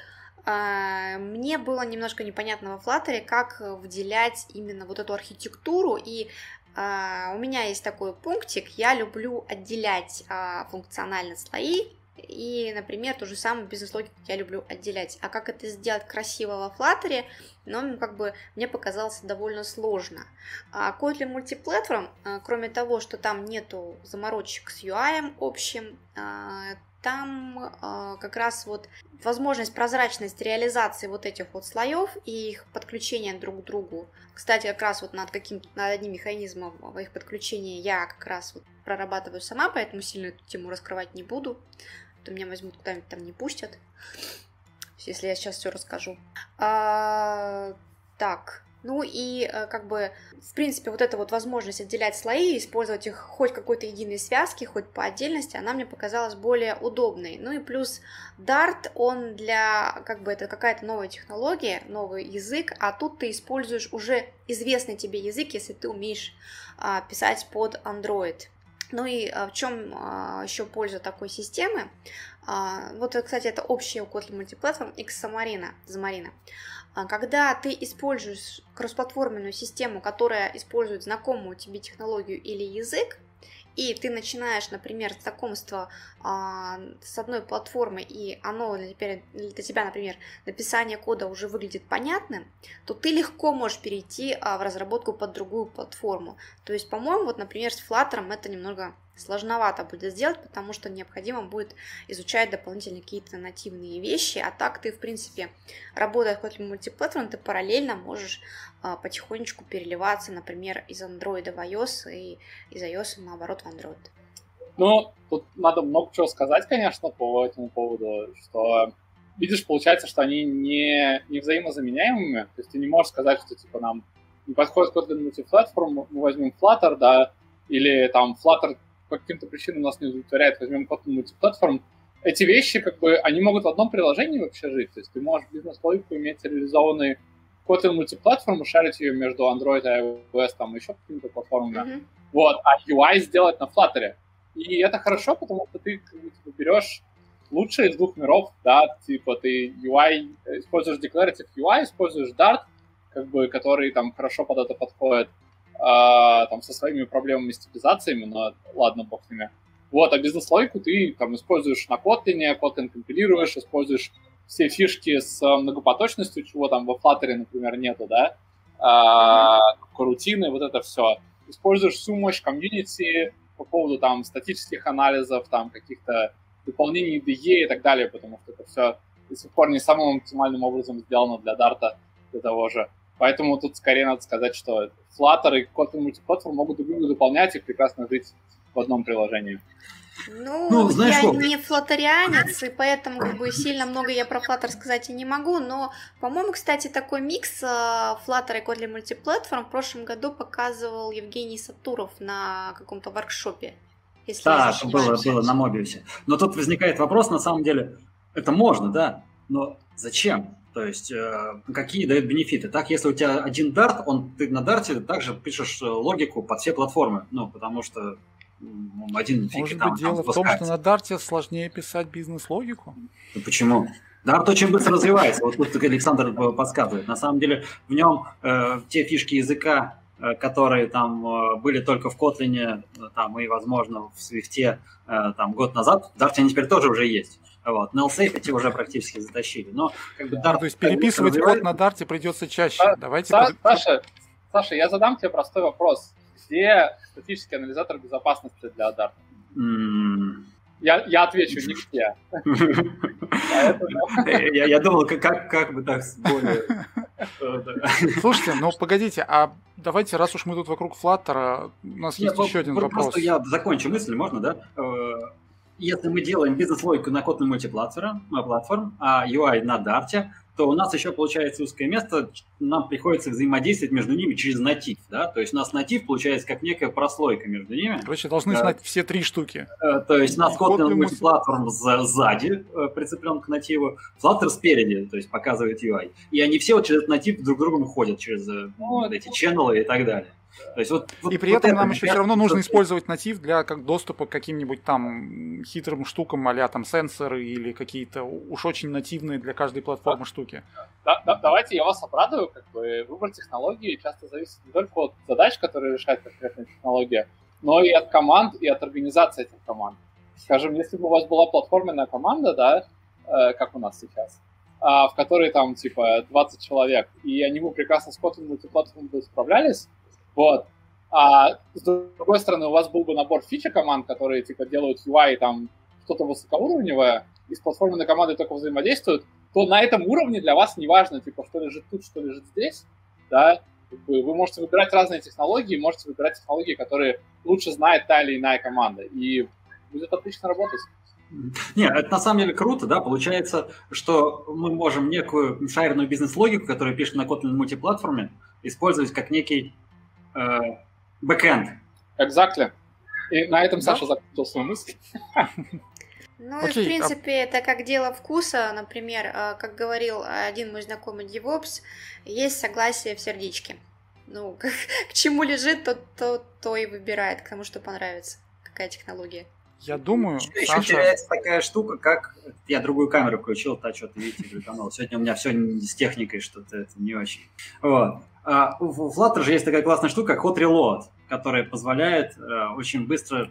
мне было немножко непонятно во Flutter, как выделять именно вот эту архитектуру и а, у меня есть такой пунктик, я люблю отделять а, функциональные слои, и, например, ту же самую бизнес-логику я люблю отделять. А как это сделать красиво во Flutter, ну, как бы мне показалось довольно сложно. А Kotlin Multiplatform, а, кроме того, что там нету заморочек с UI общим, там э, как раз вот возможность, прозрачность реализации вот этих вот слоев и их подключения друг к другу. Кстати, как раз вот над каким над одним механизмом их подключения я как раз вот прорабатываю сама, поэтому сильно эту тему раскрывать не буду. А то меня возьмут куда-нибудь там не пустят, [laughs] если я сейчас все расскажу. А, так, ну и э, как бы, в принципе, вот эта вот возможность отделять слои, использовать их хоть какой-то единой связки, хоть по отдельности, она мне показалась более удобной. Ну и плюс Dart, он для, как бы, это какая-то новая технология, новый язык, а тут ты используешь уже известный тебе язык, если ты умеешь а, писать под Android. Ну и а, в чем а, еще польза такой системы? А, вот, кстати, это общая у Kotlin Multiplatform Xamarin, Xamarin. А когда ты используешь кроссплатформенную систему, которая использует знакомую тебе технологию или язык, и ты начинаешь, например, знакомство а, с одной платформой, и оно тебя, для тебя, например, написание кода уже выглядит понятным, то ты легко можешь перейти а, в разработку под другую платформу. То есть, по-моему, вот, например, с Flutter это немного сложновато будет сделать, потому что необходимо будет изучать дополнительные какие-то нативные вещи, а так ты, в принципе, работая в Kotlin мультиплатформ, ты параллельно можешь а, потихонечку переливаться, например, из Android в iOS и из iOS, наоборот, Android. Ну, тут надо много чего сказать, конечно, по этому поводу, что видишь, получается, что они не, не взаимозаменяемыми, то есть ты не можешь сказать, что, типа, нам не подходит Kotlin мультиплатформ, мы возьмем Flutter, да, или там Flutter по каким-то причинам нас не удовлетворяет, возьмем Kotlin мультиплатформ, эти вещи, как бы, они могут в одном приложении вообще жить. То есть ты можешь бизнес-логику иметь реализованной Kotlin мультиплатформу, шарить ее между Android и iOS, там еще какими-то платформами. Mm-hmm. Вот, а UI сделать на Flutter. И это хорошо, потому что ты как бы, типа, берешь лучшее из двух миров, да, типа ты UI, используешь Declarative UI, используешь Dart, как бы, который там хорошо под это подходит, а, там со своими проблемами с типизациями, но ладно, бог с ними. Вот, а бизнес-логику ты там используешь на Kotlin, Kotlin компилируешь, используешь все фишки с многопоточностью, чего там во Flutter, например, нету, да, а, рутины, вот это все. Используешь всю мощь комьюнити по поводу там статических анализов, там каких-то дополнений DE и так далее, потому что это все до сих пор не самым оптимальным образом сделано для Dart для того же. Поэтому тут скорее надо сказать, что Flutter и Kotlin мультиплатформ могут друг друга дополнять и прекрасно жить в одном приложении. Ну, ну знаешь, я что? не флотарианец, и поэтому как бы сильно много я про Flutter сказать и не могу, но, по-моему, кстати, такой микс э, Flutter и Kotlin мультиплатформ в прошлом году показывал Евгений Сатуров на каком-то воркшопе. Если да, было, было на Мобиусе. Но тут возникает вопрос, на самом деле, это можно, да, но зачем? То есть э, какие дают бенефиты? Так, если у тебя один дарт, он ты на дарте также пишешь э, логику под все платформы, ну потому что один Может там, быть, дело там в том, что на дарте сложнее писать бизнес-логику? Ну, почему? Дарт очень быстро развивается. Вот тут Александр подсказывает. На самом деле в нем э, те фишки языка, э, которые там э, были только в Kotlin, э, там и, возможно, в Swift э, там год назад, в Dart они теперь тоже уже есть. Вот. На LSafe эти уже практически затащили. Но как бы Dart, ну, то есть переписывать код на Дарте придется чаще. Са- Давайте Са- Саша, Саша, я задам тебе простой вопрос. Где статический анализатор безопасности для Dart? Mm. Я, я отвечу, не где. я, я думал, как, как, как бы так более... Слушайте, ну погодите, а давайте, раз уж мы тут вокруг Flutter, у нас есть еще один вопрос. Просто я закончу мысль, можно, да? Э, если мы делаем бизнес-логику на Kotlin мультиплатформ, а UI на Dart, то у нас еще получается узкое место, нам приходится взаимодействовать между ними через натив, да, то есть у нас натив получается как некая прослойка между ними. Короче, должны э, знать все три штуки. Э, то есть у нас Kotlin мультиплатформ сзади э, прицеплен к нативу, Flutter спереди, то есть показывает UI. И они все вот через этот натив друг к другу ходят, через вот эти ченнелы и так далее. То есть вот, вот, и при вот этом нам еще все равно нужно использовать натив для как доступа к каким-нибудь там хитрым штукам, а там сенсоры или какие-то уж очень нативные для каждой платформы штуки. Да, да, давайте я вас обрадую, как бы выбор технологии часто зависит не только от задач, которые решает конкретная технология, но и от команд, и от организации этих команд. Скажем, если бы у вас была платформенная команда, да, э, как у нас сейчас, э, в которой там типа 20 человек, и они бы прекрасно с Kotlin мультиплатформой справлялись, вот. А с другой стороны, у вас был бы набор фичи команд, которые типа делают UI там что-то высокоуровневое, и с платформенной командой только взаимодействуют, то на этом уровне для вас не важно, типа, что лежит тут, что лежит здесь, да, вы можете выбирать разные технологии, можете выбирать технологии, которые лучше знает та или иная команда, и будет отлично работать. Нет, это на самом деле круто, да, получается, что мы можем некую шаренную бизнес-логику, которую пишем на Kotlin мультиплатформе, использовать как некий бэкэнд. Exactly. И на этом да? Саша закончил свою мысль. Ну, Окей, в а принципе, а... это как дело вкуса. Например, э, как говорил один мой знакомый DevOps, есть согласие в сердечке. Ну, [laughs] к, к чему лежит, то, то, то и выбирает, к тому, что понравится. Какая технология. Я думаю, еще, Саша... еще теряется такая штука, как я другую камеру включил, та что-то видите, канал. Сегодня у меня все с техникой что-то это не очень. Вот. А, в Flutter же есть такая классная штука, как Hot Reload, которая позволяет э, очень быстро э,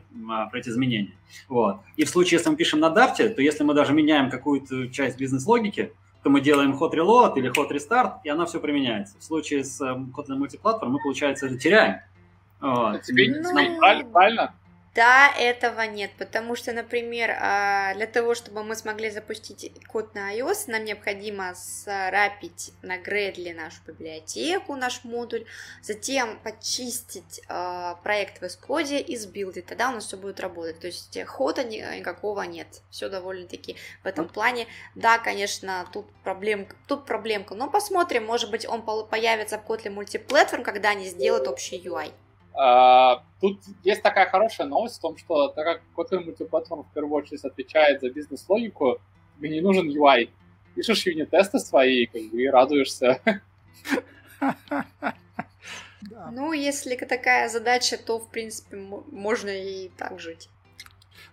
пройти изменения. Вот. И в случае, если мы пишем на Dart, то если мы даже меняем какую-то часть бизнес-логики, то мы делаем hot reload или hot restart, и она все применяется. В случае с э, Kotlin Multiplatform мы, получается, это теряем. Вот. Тебе ну... правильно? Да, этого нет, потому что, например, а, для того, чтобы мы смогли запустить код на iOS, нам необходимо срапить на Gradle нашу библиотеку, наш модуль, затем почистить а, проект в Xcode и сбилдить, тогда у нас все будет работать. То есть хода никакого нет, все довольно-таки в этом плане. Да, конечно, тут проблемка, тут проблемка, но посмотрим, может быть, он появится в Kotlin Multiplatform, когда они сделают общий UI. А, тут есть такая хорошая новость в том, что так как Kotlin Multiplatform в первую очередь отвечает за бизнес-логику, тебе не нужен UI. Пишешь юнит-тесты свои как бы, и радуешься. Ну, если такая задача, то, в принципе, можно и так жить.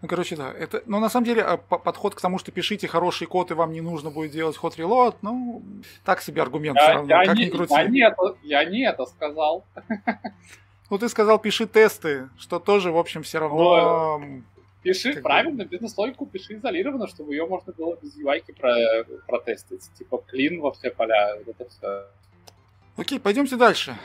Ну, короче, да. Это, но на самом деле а, подход к тому, что пишите хороший код, и вам не нужно будет делать ход релот, ну, так себе аргумент я, все равно, я как не, ни крути. Я не, это, я не это сказал. [laughs] Ну, ты сказал, пиши тесты, что тоже, в общем, все равно... Но... Пиши как правильно, бизнес-логику пиши изолированно, чтобы ее можно было без UI про, протестить. Типа клин во все поля, вот это все. Окей, пойдемте дальше.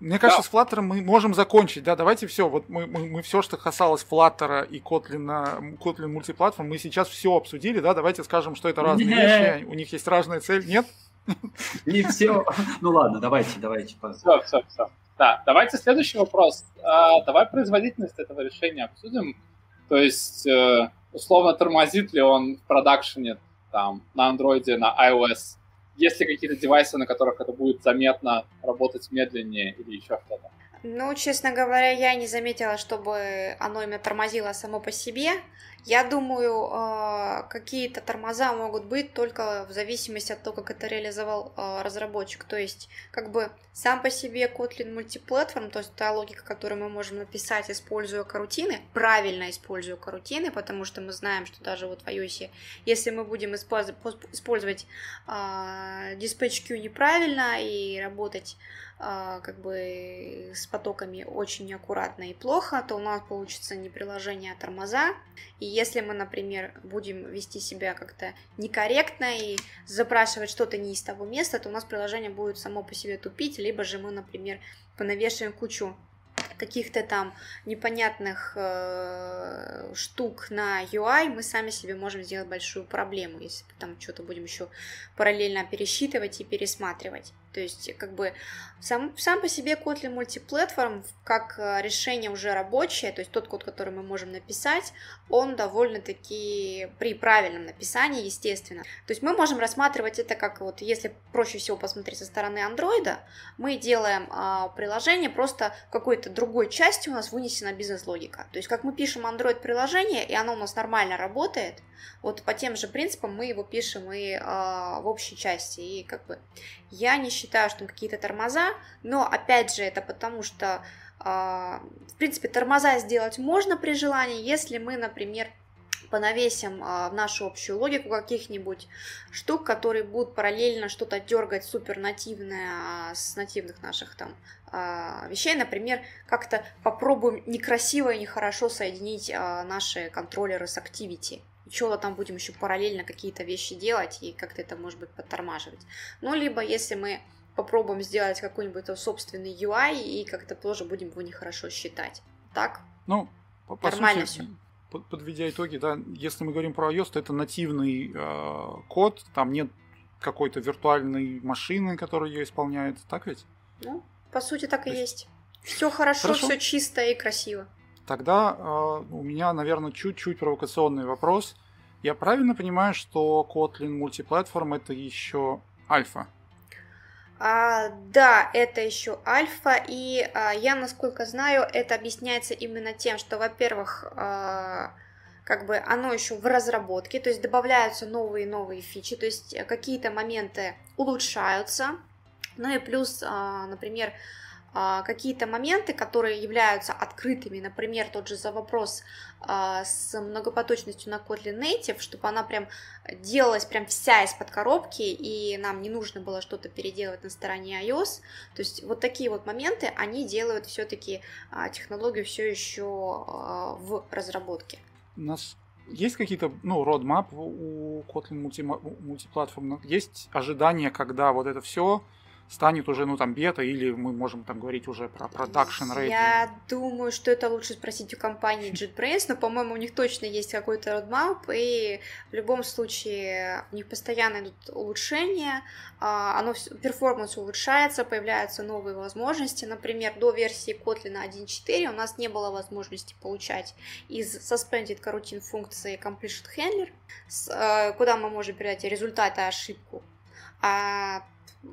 Мне кажется, да. с Flutter мы можем закончить, да, давайте все, вот мы, мы, мы все, что касалось Flutter и Kotlin, Kotlin мультиплатформ, мы сейчас все обсудили, да, давайте скажем, что это разные Нет. вещи, у них есть разная цель, нет? Не все. Ну ладно, давайте, давайте. Все, все, все. Да, давайте следующий вопрос. А, давай производительность этого решения обсудим. То есть, э, условно, тормозит ли он в продакшене там, на андроиде, на iOS есть ли какие-то девайсы, на которых это будет заметно работать медленнее или еще что-то? Ну, честно говоря, я не заметила, чтобы оно именно тормозило само по себе. Я думаю, э, какие-то тормоза могут быть только в зависимости от того, как это реализовал э, разработчик. То есть, как бы сам по себе Kotlin мультиплатформ, то есть та логика, которую мы можем написать, используя карутины, правильно используя карутины, потому что мы знаем, что даже вот в iOS, если мы будем использовать dispatch queue неправильно и работать а, как бы с потоками очень неаккуратно и плохо, то у нас получится не приложение, а тормоза. И если мы, например, будем вести себя как-то некорректно и запрашивать что-то не из того места, то у нас приложение будет само по себе тупить, либо же мы, например, понавешиваем кучу каких-то там непонятных э, штук на UI, мы сами себе можем сделать большую проблему, если там что-то будем еще параллельно пересчитывать и пересматривать. То есть, как бы, сам, сам по себе Kotlin мультиплатформ, как э, решение уже рабочее, то есть тот код, который мы можем написать, он довольно-таки при правильном написании, естественно. То есть мы можем рассматривать это как вот, если проще всего посмотреть со стороны андроида, мы делаем а, приложение, просто какой-то другой части у нас вынесена бизнес-логика. То есть как мы пишем Android-приложение, и оно у нас нормально работает, вот по тем же принципам мы его пишем и а, в общей части. И как бы я не считаю, что какие-то тормоза, но опять же это потому, что а, в принципе тормоза сделать можно при желании, если мы, например, понавесим а, в нашу общую логику каких-нибудь штук, которые будут параллельно что-то дергать супер нативное а, с нативных наших там вещей. Например, как-то попробуем некрасиво и нехорошо соединить наши контроллеры с Activity что-то там будем еще параллельно какие-то вещи делать и как-то это может быть подтормаживать. Ну, либо если мы попробуем сделать какой-нибудь собственный UI и как-то тоже будем его нехорошо считать. Так? Ну, по, по Нормально сути, все. Подведя итоги, да, если мы говорим про iOS, то это нативный э, код, там нет какой-то виртуальной машины, которая ее исполняет, так ведь? Ну, по сути, так и есть. Все хорошо, хорошо, все чисто и красиво. Тогда э, у меня, наверное, чуть-чуть провокационный вопрос. Я правильно понимаю, что Kotlin мультиплатформ это еще альфа? А, да, это еще альфа, и а, я, насколько знаю, это объясняется именно тем, что, во-первых, а, как бы оно еще в разработке, то есть добавляются новые и новые фичи, то есть какие-то моменты улучшаются, ну и плюс, а, например, а, какие-то моменты, которые являются открытыми, например, тот же за вопрос с многопоточностью на Kotlin Native, чтобы она прям делалась прям вся из-под коробки, и нам не нужно было что-то переделывать на стороне iOS. То есть вот такие вот моменты, они делают все-таки а, технологию все еще в разработке. У нас есть какие-то, ну, roadmap у Kotlin мульти, мультиплатформ? Есть ожидания, когда вот это все станет уже, ну, там, бета, или мы можем там говорить уже про production ready? Я думаю, что это лучше спросить у компании [laughs] JetBrains, но, по-моему, у них точно есть какой-то roadmap, и в любом случае у них постоянно идут улучшения, а, оно, performance улучшается, появляются новые возможности, например, до версии Kotlin 1.4 у нас не было возможности получать из suspended coroutine функции completion handler, э, куда мы можем передать результаты ошибку, а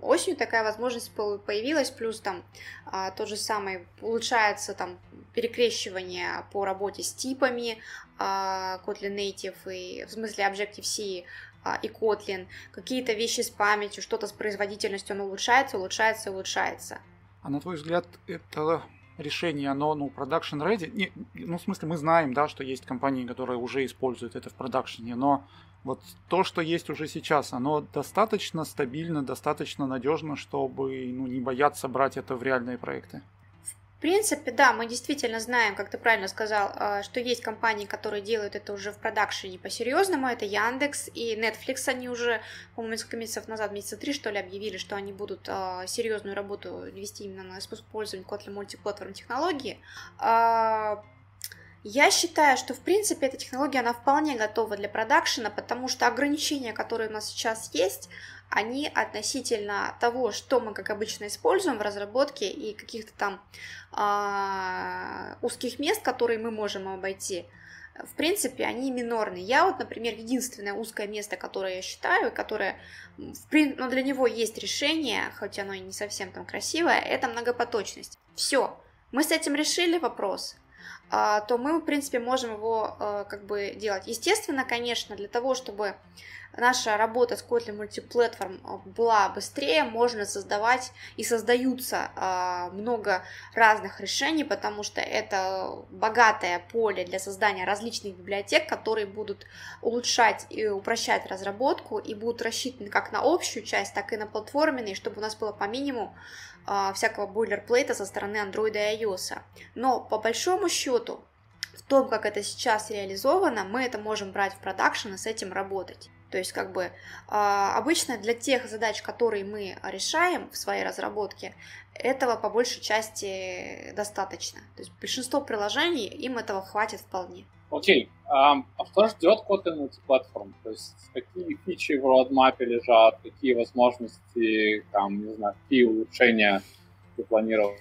осенью такая возможность появилась, плюс там а, тот же самый улучшается там перекрещивание по работе с типами а, Kotlin Native и в смысле Objective-C а, и Kotlin, какие-то вещи с памятью, что-то с производительностью, оно улучшается, улучшается, улучшается. А на твой взгляд, это решение, оно, ну, production ready? Не, ну, в смысле, мы знаем, да, что есть компании, которые уже используют это в продакшене, но вот то, что есть уже сейчас, оно достаточно стабильно, достаточно надежно, чтобы ну, не бояться брать это в реальные проекты? В принципе, да, мы действительно знаем, как ты правильно сказал, а, что есть компании, которые делают это уже в продакшене по-серьезному. Это Яндекс и Netflix. Они уже, по-моему, несколько месяцев назад, месяца три, что ли, объявили, что они будут а, серьезную работу вести именно на использование Kotlin мультиплатформ технологии. Я считаю, что в принципе эта технология, она вполне готова для продакшена, потому что ограничения, которые у нас сейчас есть, они относительно того, что мы, как обычно, используем в разработке и каких-то там э, узких мест, которые мы можем обойти, в принципе, они минорные. Я вот, например, единственное узкое место, которое я считаю, которое, в прин... ну, для него есть решение, хоть оно и не совсем там красивое, это многопоточность. Все, мы с этим решили вопрос, то мы, в принципе, можем его э, как бы делать. Естественно, конечно, для того, чтобы наша работа с Kotlin Multiplatform э, была быстрее, можно создавать и создаются э, много разных решений, потому что это богатое поле для создания различных библиотек, которые будут улучшать и упрощать разработку и будут рассчитаны как на общую часть, так и на платформенные, чтобы у нас было по минимуму всякого бойлерплейта со стороны Android и iOS. Но по большому счету, в том, как это сейчас реализовано, мы это можем брать в продакшн и с этим работать. То есть, как бы, а, обычно для тех задач, которые мы решаем в своей разработке, этого по большей части достаточно. То есть, большинство приложений, им этого хватит вполне. Окей, а что ждет Kotlin мультиплатформ? То есть, какие фичи в родмапе лежат, какие возможности, там, не знаю, какие улучшения ты планировал?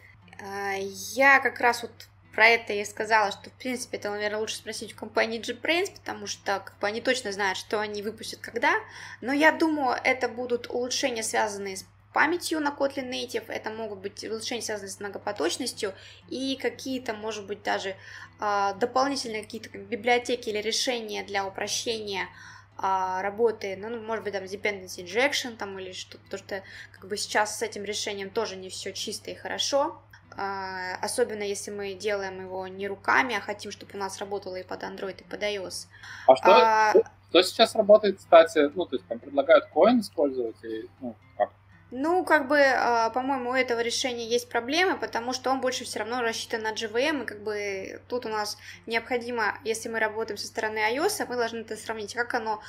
А, я как раз вот про это я сказала, что, в принципе, это, наверное, лучше спросить у компании JetBrains, потому что как бы, они точно знают, что они выпустят когда. Но я думаю, это будут улучшения, связанные с памятью на Kotlin Native, это могут быть улучшения, связанные с многопоточностью, и какие-то, может быть, даже э, дополнительные какие-то библиотеки или решения для упрощения э, работы, ну, ну, может быть, там, dependency injection, там, или что-то, потому что, как бы, сейчас с этим решением тоже не все чисто и хорошо, а, особенно если мы делаем его не руками, а хотим, чтобы у нас работало и под Android, и под iOS. А что, а, что сейчас работает, кстати, ну, то есть там предлагают коин использовать, и, ну, как? Ну, как бы, а, по-моему, у этого решения есть проблемы, потому что он больше все равно рассчитан на JVM, и как бы тут у нас необходимо, если мы работаем со стороны iOS, мы должны это сравнить, как оно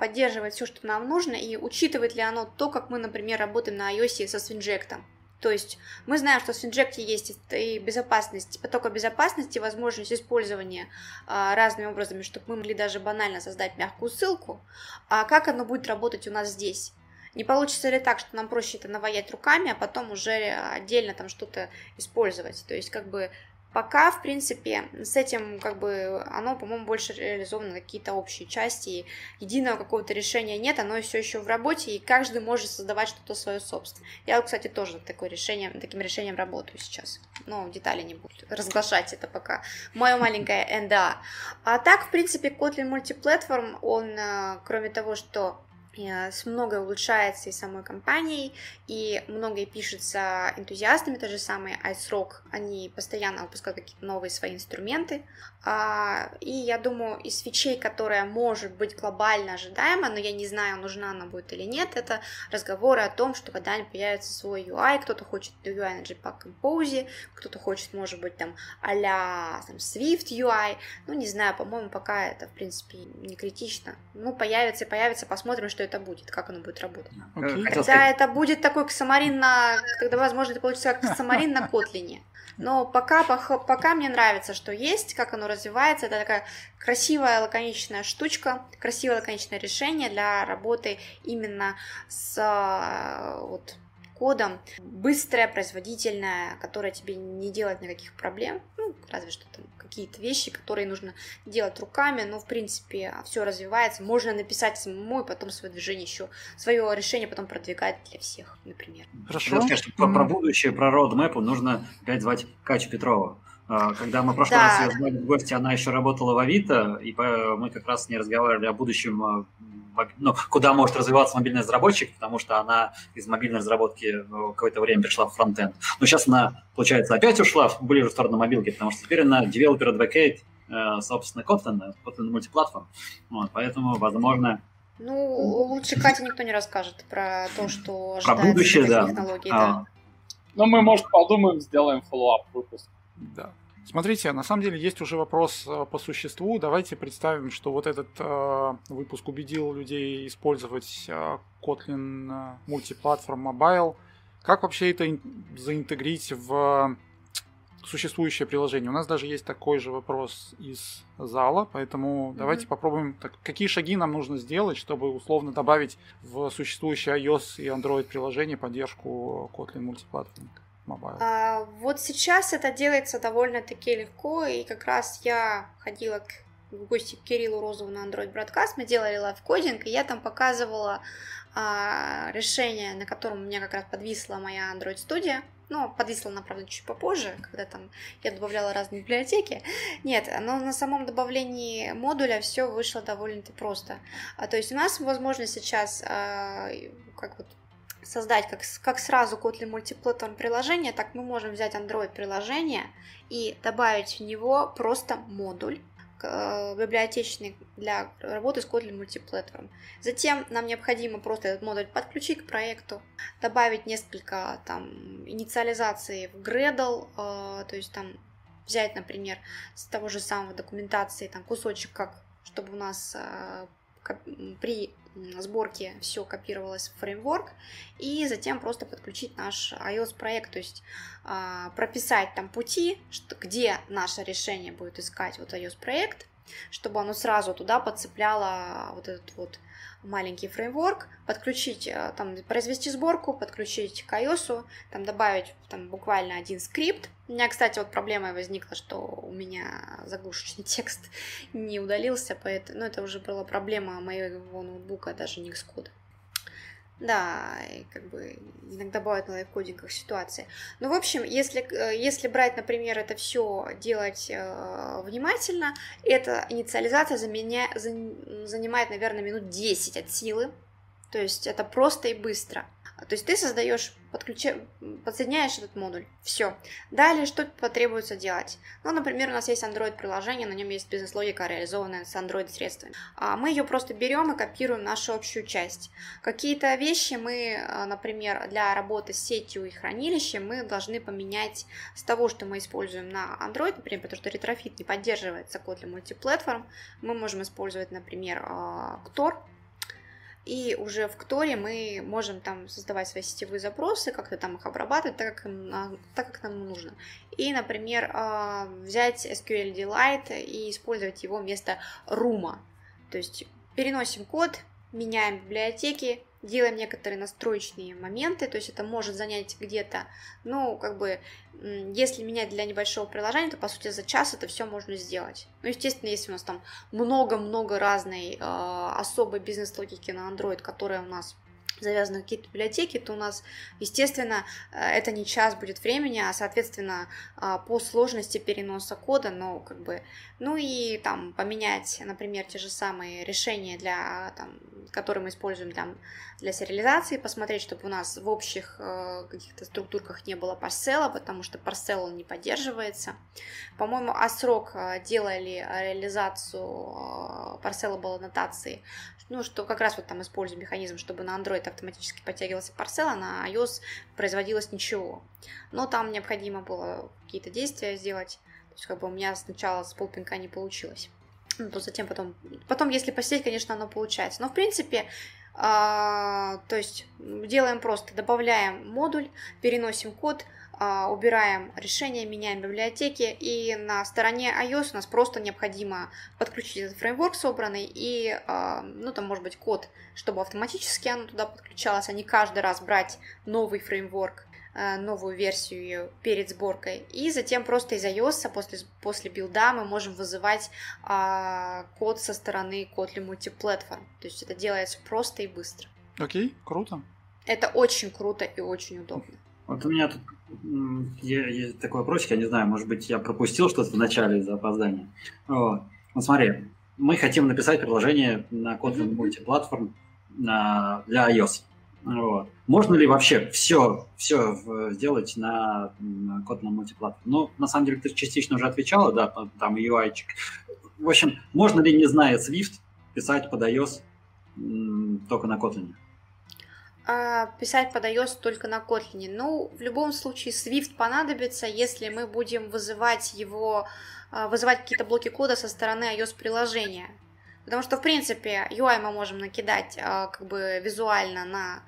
поддерживает все, что нам нужно, и учитывает ли оно то, как мы, например, работаем на iOS со Swinject. То есть мы знаем, что в Inject есть и безопасность, потока безопасности, возможность использования а, разными образами, чтобы мы могли даже банально создать мягкую ссылку. А как оно будет работать у нас здесь? Не получится ли так, что нам проще это наваять руками, а потом уже отдельно там что-то использовать? То есть как бы Пока, в принципе, с этим как бы оно, по-моему, больше реализовано какие-то общие части, и единого какого-то решения нет, оно все еще в работе, и каждый может создавать что-то свое собственное. Я, кстати, тоже такое решение, таким решением работаю сейчас, но детали не буду разглашать это пока. Мое маленькое НДА. А так, в принципе, Kotlin Multiplatform, он, э, кроме того, что с многое улучшается и самой компанией, и многое пишется энтузиастами, то же самое Ice Rock, они постоянно выпускают какие-то новые свои инструменты, и я думаю, из фичей, которая может быть глобально ожидаема, но я не знаю, нужна она будет или нет, это разговоры о том, что когда-нибудь появится свой UI, кто-то хочет UI на Jetpack Compose, кто-то хочет, может быть, там а-ля там, Swift UI, ну, не знаю, по-моему, пока это, в принципе, не критично. Ну, появится и появится, посмотрим, что это будет, как оно будет работать. Okay. Когда сказать... это будет такой Ксамарин на... Когда, возможно, это получится как Ксамарин на Котлине. Но пока, пока, мне нравится, что есть, как оно развивается. Это такая красивая, лаконичная штучка, красивое, лаконичное решение для работы именно с вот, кодом, быстрая, производительная, которая тебе не делает никаких проблем, ну, разве что там какие-то вещи, которые нужно делать руками, но, в принципе, все развивается, можно написать самому и потом свое движение еще, свое решение потом продвигать для всех, например. Хорошо. Сказать, что mm-hmm. про будущее, про роудмэпу нужно опять звать Катю Петрова. А, когда мы в прошлый да. раз ее звали в гости, она еще работала в Авито, и мы как раз с ней разговаривали о будущем а, ну, куда может развиваться мобильный разработчик, потому что она из мобильной разработки какое-то время пришла в фронтенд. Но сейчас она, получается, опять ушла в ближе в сторону мобилки, потому что теперь она developer advocate, э, собственно, Kotlin, Kotlin мультиплатформ. Вот, поэтому, возможно, ну, лучше Кате никто не расскажет про то, что ожидается про будущее, да. технологий. А. Да. Ну, мы, может, подумаем, сделаем follow-up выпуск. Да. Смотрите, на самом деле есть уже вопрос э, по существу. Давайте представим, что вот этот э, выпуск убедил людей использовать э, Kotlin э, Multiplatform Mobile. Как вообще это заинтегрить в существующее приложение. У нас даже есть такой же вопрос из зала, поэтому mm-hmm. давайте попробуем, так, какие шаги нам нужно сделать, чтобы условно добавить в существующее iOS и Android приложение поддержку Kotlin Multiplatform Mobile. А, вот сейчас это делается довольно-таки легко, и как раз я ходила к в гости к Кириллу Розову на Android Broadcast, мы делали live coding, и я там показывала а, решение, на котором у меня как раз подвисла моя Android студия. Ну, подвисла она, правда, чуть попозже, когда там я добавляла разные библиотеки. Нет, но на самом добавлении модуля все вышло довольно-таки просто. А, то есть у нас возможно сейчас а, как вот создать как, как сразу Kotlin мультиплатформ приложение, так мы можем взять Android приложение и добавить в него просто модуль Э, библиотечный для работы с Kotlin Multiplatform. Затем нам необходимо просто этот модуль подключить к проекту, добавить несколько там инициализаций в Gradle, э, то есть там взять, например, с того же самого документации там кусочек, как чтобы у нас э, при сборке все копировалось в фреймворк, и затем просто подключить наш iOS-проект, то есть а, прописать там пути, где наше решение будет искать вот iOS-проект, чтобы оно сразу туда подцепляло вот этот вот маленький фреймворк, подключить, э, там, произвести сборку, подключить к iOS, там, добавить там, буквально один скрипт. У меня, кстати, вот проблема возникла, что у меня заглушечный [laughs] текст не удалился, поэтому, ну, это уже была проблема моего ноутбука, даже не Xcode. Да, и как бы иногда бывают на лайфкодингах ситуации. Ну, в общем, если, э, если брать, например, это все делать э, внимательно, эта инициализация заменя, занимает, наверное, минут 10 от силы. То есть это просто и быстро. То есть ты создаешь, подключаешь, подсоединяешь этот модуль. Все. Далее что потребуется делать? Ну, например, у нас есть Android-приложение, на нем есть бизнес-логика, реализованная с Android-средствами. А мы ее просто берем и копируем нашу общую часть. Какие-то вещи мы, а, например, для работы с сетью и хранилищем, мы должны поменять с того, что мы используем на Android, например, потому что Retrofit не поддерживается Kotlin Multiplatform, мы можем использовать, например, Ktor, и уже в Ktor е мы можем там создавать свои сетевые запросы, как-то там их обрабатывать так, как, так, как нам нужно. И, например, а, взять SQL Delight и использовать его вместо рума. То есть переносим код, меняем библиотеки, делаем некоторые настроечные моменты, то есть это может занять где-то, ну, как бы, если менять для небольшого приложения, то, по сути, за час это все можно сделать. Ну, естественно, если у нас там много-много разной э, особой бизнес-логики на Android, которая у нас завязаны какие-то библиотеки, то у нас, естественно, э, это не час будет времени, а, соответственно, а, по сложности переноса кода, но как бы, ну и там поменять, например, те же самые решения, для, там, которые мы используем там, для сериализации, посмотреть, чтобы у нас в общих э, каких-то структурках не было парсела, потому что парсел он не поддерживается. По-моему, Асрок э, делали реализацию парсела аннотации ну, что как раз вот там используем механизм, чтобы на Android автоматически подтягивался парсел, а на iOS производилось ничего. Но там необходимо было какие-то действия сделать. То есть, как бы у меня сначала с полпинка не получилось. Ну, то затем потом... Потом, если посидеть, конечно, оно получается. Но, в принципе, а, то есть делаем просто, добавляем модуль, переносим код, убираем решения, меняем библиотеки, и на стороне iOS у нас просто необходимо подключить этот фреймворк собранный, и, а, ну, там, может быть, код, чтобы автоматически оно туда подключалось, а не каждый раз брать новый фреймворк, а, новую версию перед сборкой. И затем просто из iOS после, после билда мы можем вызывать а, код со стороны Kotlin Multiplatform. То есть это делается просто и быстро. Окей, круто. Это очень круто и очень удобно. Вот у меня тут есть такой вопросик, я не знаю, может быть, я пропустил что-то в начале из-за опоздания. Вот. Ну, смотри, мы хотим написать приложение на Kotlin мультиплатформ на, для iOS. Вот. Можно ли вообще все, все сделать на, на Kotlin мультиплатформ? Ну, на самом деле, ты частично уже отвечала, да, там UI. -чик. В общем, можно ли, не зная Swift, писать под iOS только на Kotlin? А, писать под только на Kotlin. Ну, в любом случае, Swift понадобится, если мы будем вызывать его, а, вызывать какие-то блоки кода со стороны iOS-приложения. Потому что, в принципе, UI мы можем накидать а, как бы визуально на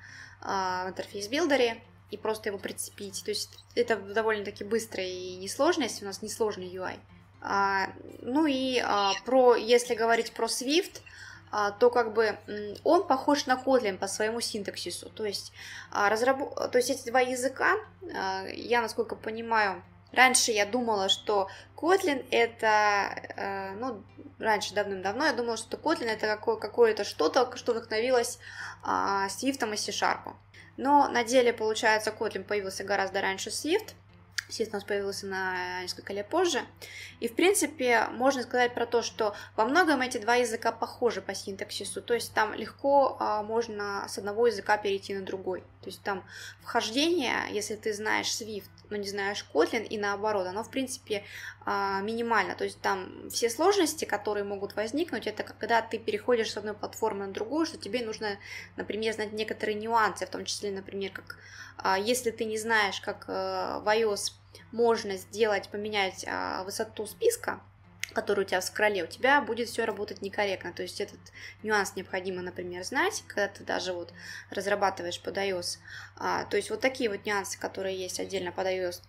интерфейс билдере и просто его прицепить. То есть это довольно-таки быстро и несложно, если у нас несложный UI. Ну и про, если говорить про Swift, то как бы он похож на Kotlin по своему синтаксису. То есть, а, разраб... то есть эти два языка, а, я насколько понимаю, раньше я думала, что Kotlin это, ну, раньше давным-давно я думала, что Kotlin это какое-то что-то, что вдохновилось Swift и C-Sharp. Но на деле, получается, Kotlin появился гораздо раньше Swift – Сит у нас появился на несколько лет позже. И, в принципе, можно сказать про то, что во многом эти два языка похожи по синтаксису. То есть там легко а, можно с одного языка перейти на другой. То есть там вхождение, если ты знаешь Swift, но не знаешь Kotlin, и наоборот, оно, в принципе, а, минимально. То есть там все сложности, которые могут возникнуть, это когда ты переходишь с одной платформы на другую, что тебе нужно, например, знать некоторые нюансы, в том числе, например, как если ты не знаешь, как э, в iOS можно сделать, поменять а, высоту списка, который у тебя в скроле, у тебя будет все работать некорректно. То есть этот нюанс необходимо, например, знать, когда ты даже вот разрабатываешь под iOS. А, то есть вот такие вот нюансы, которые есть отдельно под iOS,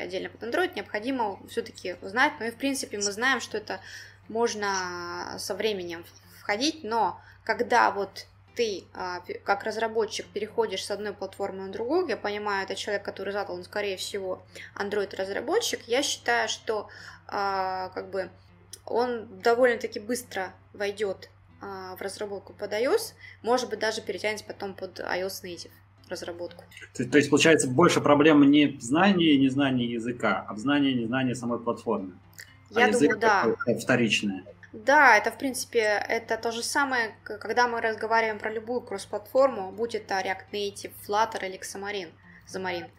отдельно под Android, необходимо все-таки узнать. Ну и в принципе мы знаем, что это можно со временем входить, но когда вот ты а, как разработчик переходишь с одной платформы на другую, я понимаю, это человек, который задал, он, скорее всего, Android-разработчик, я считаю, что а, как бы он довольно-таки быстро войдет а, в разработку под iOS, может быть, даже перетянется потом под iOS Native разработку. То, то есть, получается, больше проблема не в знании и незнании языка, а в знании и незнании самой платформы. Я а думаю, да. Вторичное. Да, это в принципе это то же самое, когда мы разговариваем про любую кросс-платформу, будь это React Native, Flutter или Xamarin, Xamarin,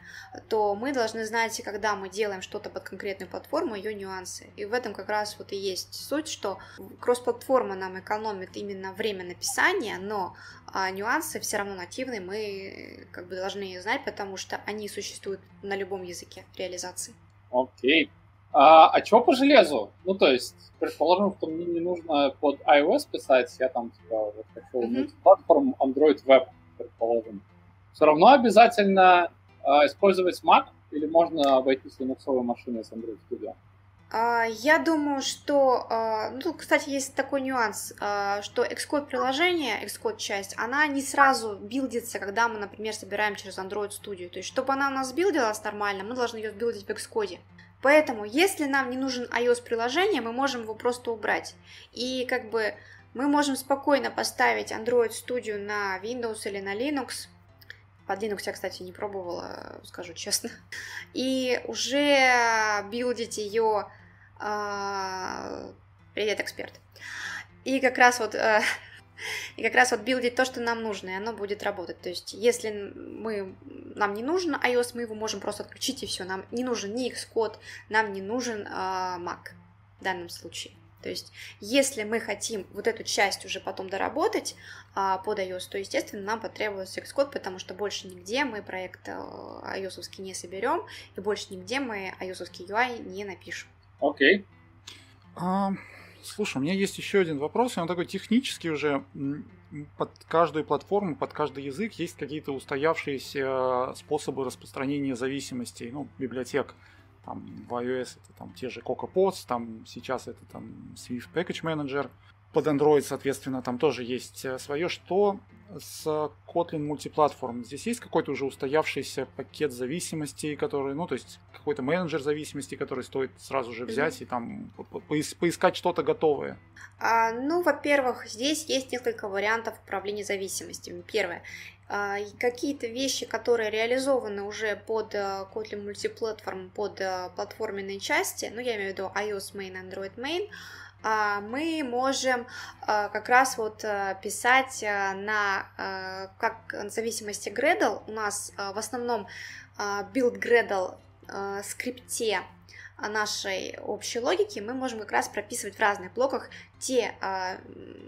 то мы должны знать, когда мы делаем что-то под конкретную платформу, ее нюансы. И в этом как раз вот и есть суть, что кросс-платформа нам экономит именно время написания, но а нюансы все равно нативные мы как бы должны знать, потому что они существуют на любом языке реализации. Окей. Okay. А, а чего по железу? Ну, то есть, предположим, что мне не нужно под iOS писать, я там, типа, вот хочу mm-hmm. платформу Android Web, предположим. Все равно обязательно а, использовать Mac или можно обойтись линуксовой машиной с Android Studio? А, я думаю, что, а, ну, тут, кстати, есть такой нюанс, а, что Xcode приложение, Xcode часть, она не сразу билдится, когда мы, например, собираем через Android Studio. То есть, чтобы она у нас билдилась нормально, мы должны ее билдить в Xcode. Поэтому, если нам не нужен iOS-приложение, мы можем его просто убрать. И как бы мы можем спокойно поставить Android Studio на Windows или на Linux. Под Linux я, кстати, не пробовала, скажу честно. И уже билдить ее... Э, привет, эксперт. И как раз вот э, и как раз вот билдить то, что нам нужно, и оно будет работать. То есть, если мы, нам не нужен iOS, мы его можем просто отключить, и все. Нам не нужен ни Xcode, нам не нужен э, Mac в данном случае. То есть, если мы хотим вот эту часть уже потом доработать а, под iOS, то, естественно, нам потребуется Xcode, потому что больше нигде мы проект а, iOS не соберем, и больше нигде мы iOS UI не напишем. Окей. Okay. Um... Слушай, у меня есть еще один вопрос, и он такой технический уже. Под каждую платформу, под каждый язык есть какие-то устоявшиеся способы распространения зависимостей, ну, библиотек. Там в iOS это там те же CocoaPods, там сейчас это там Swift Package Manager. Под Android, соответственно, там тоже есть э, свое. Что с Kotlin мультиплатформ. Здесь есть какой-то уже устоявшийся пакет зависимостей, который, ну, то есть какой-то менеджер зависимости, который стоит сразу же взять mm-hmm. и там поискать что-то готовое? А, ну, во-первых, здесь есть несколько вариантов управления зависимостями. Первое. А, какие-то вещи, которые реализованы уже под э, Kotlin мультиплатформ, под э, платформенные части, ну, я имею в виду iOS Main, Android Main, мы можем а, как раз вот а, писать на, как в зависимости Gradle, у нас в основном build Gradle скрипте нашей общей логики мы можем как раз прописывать в разных блоках те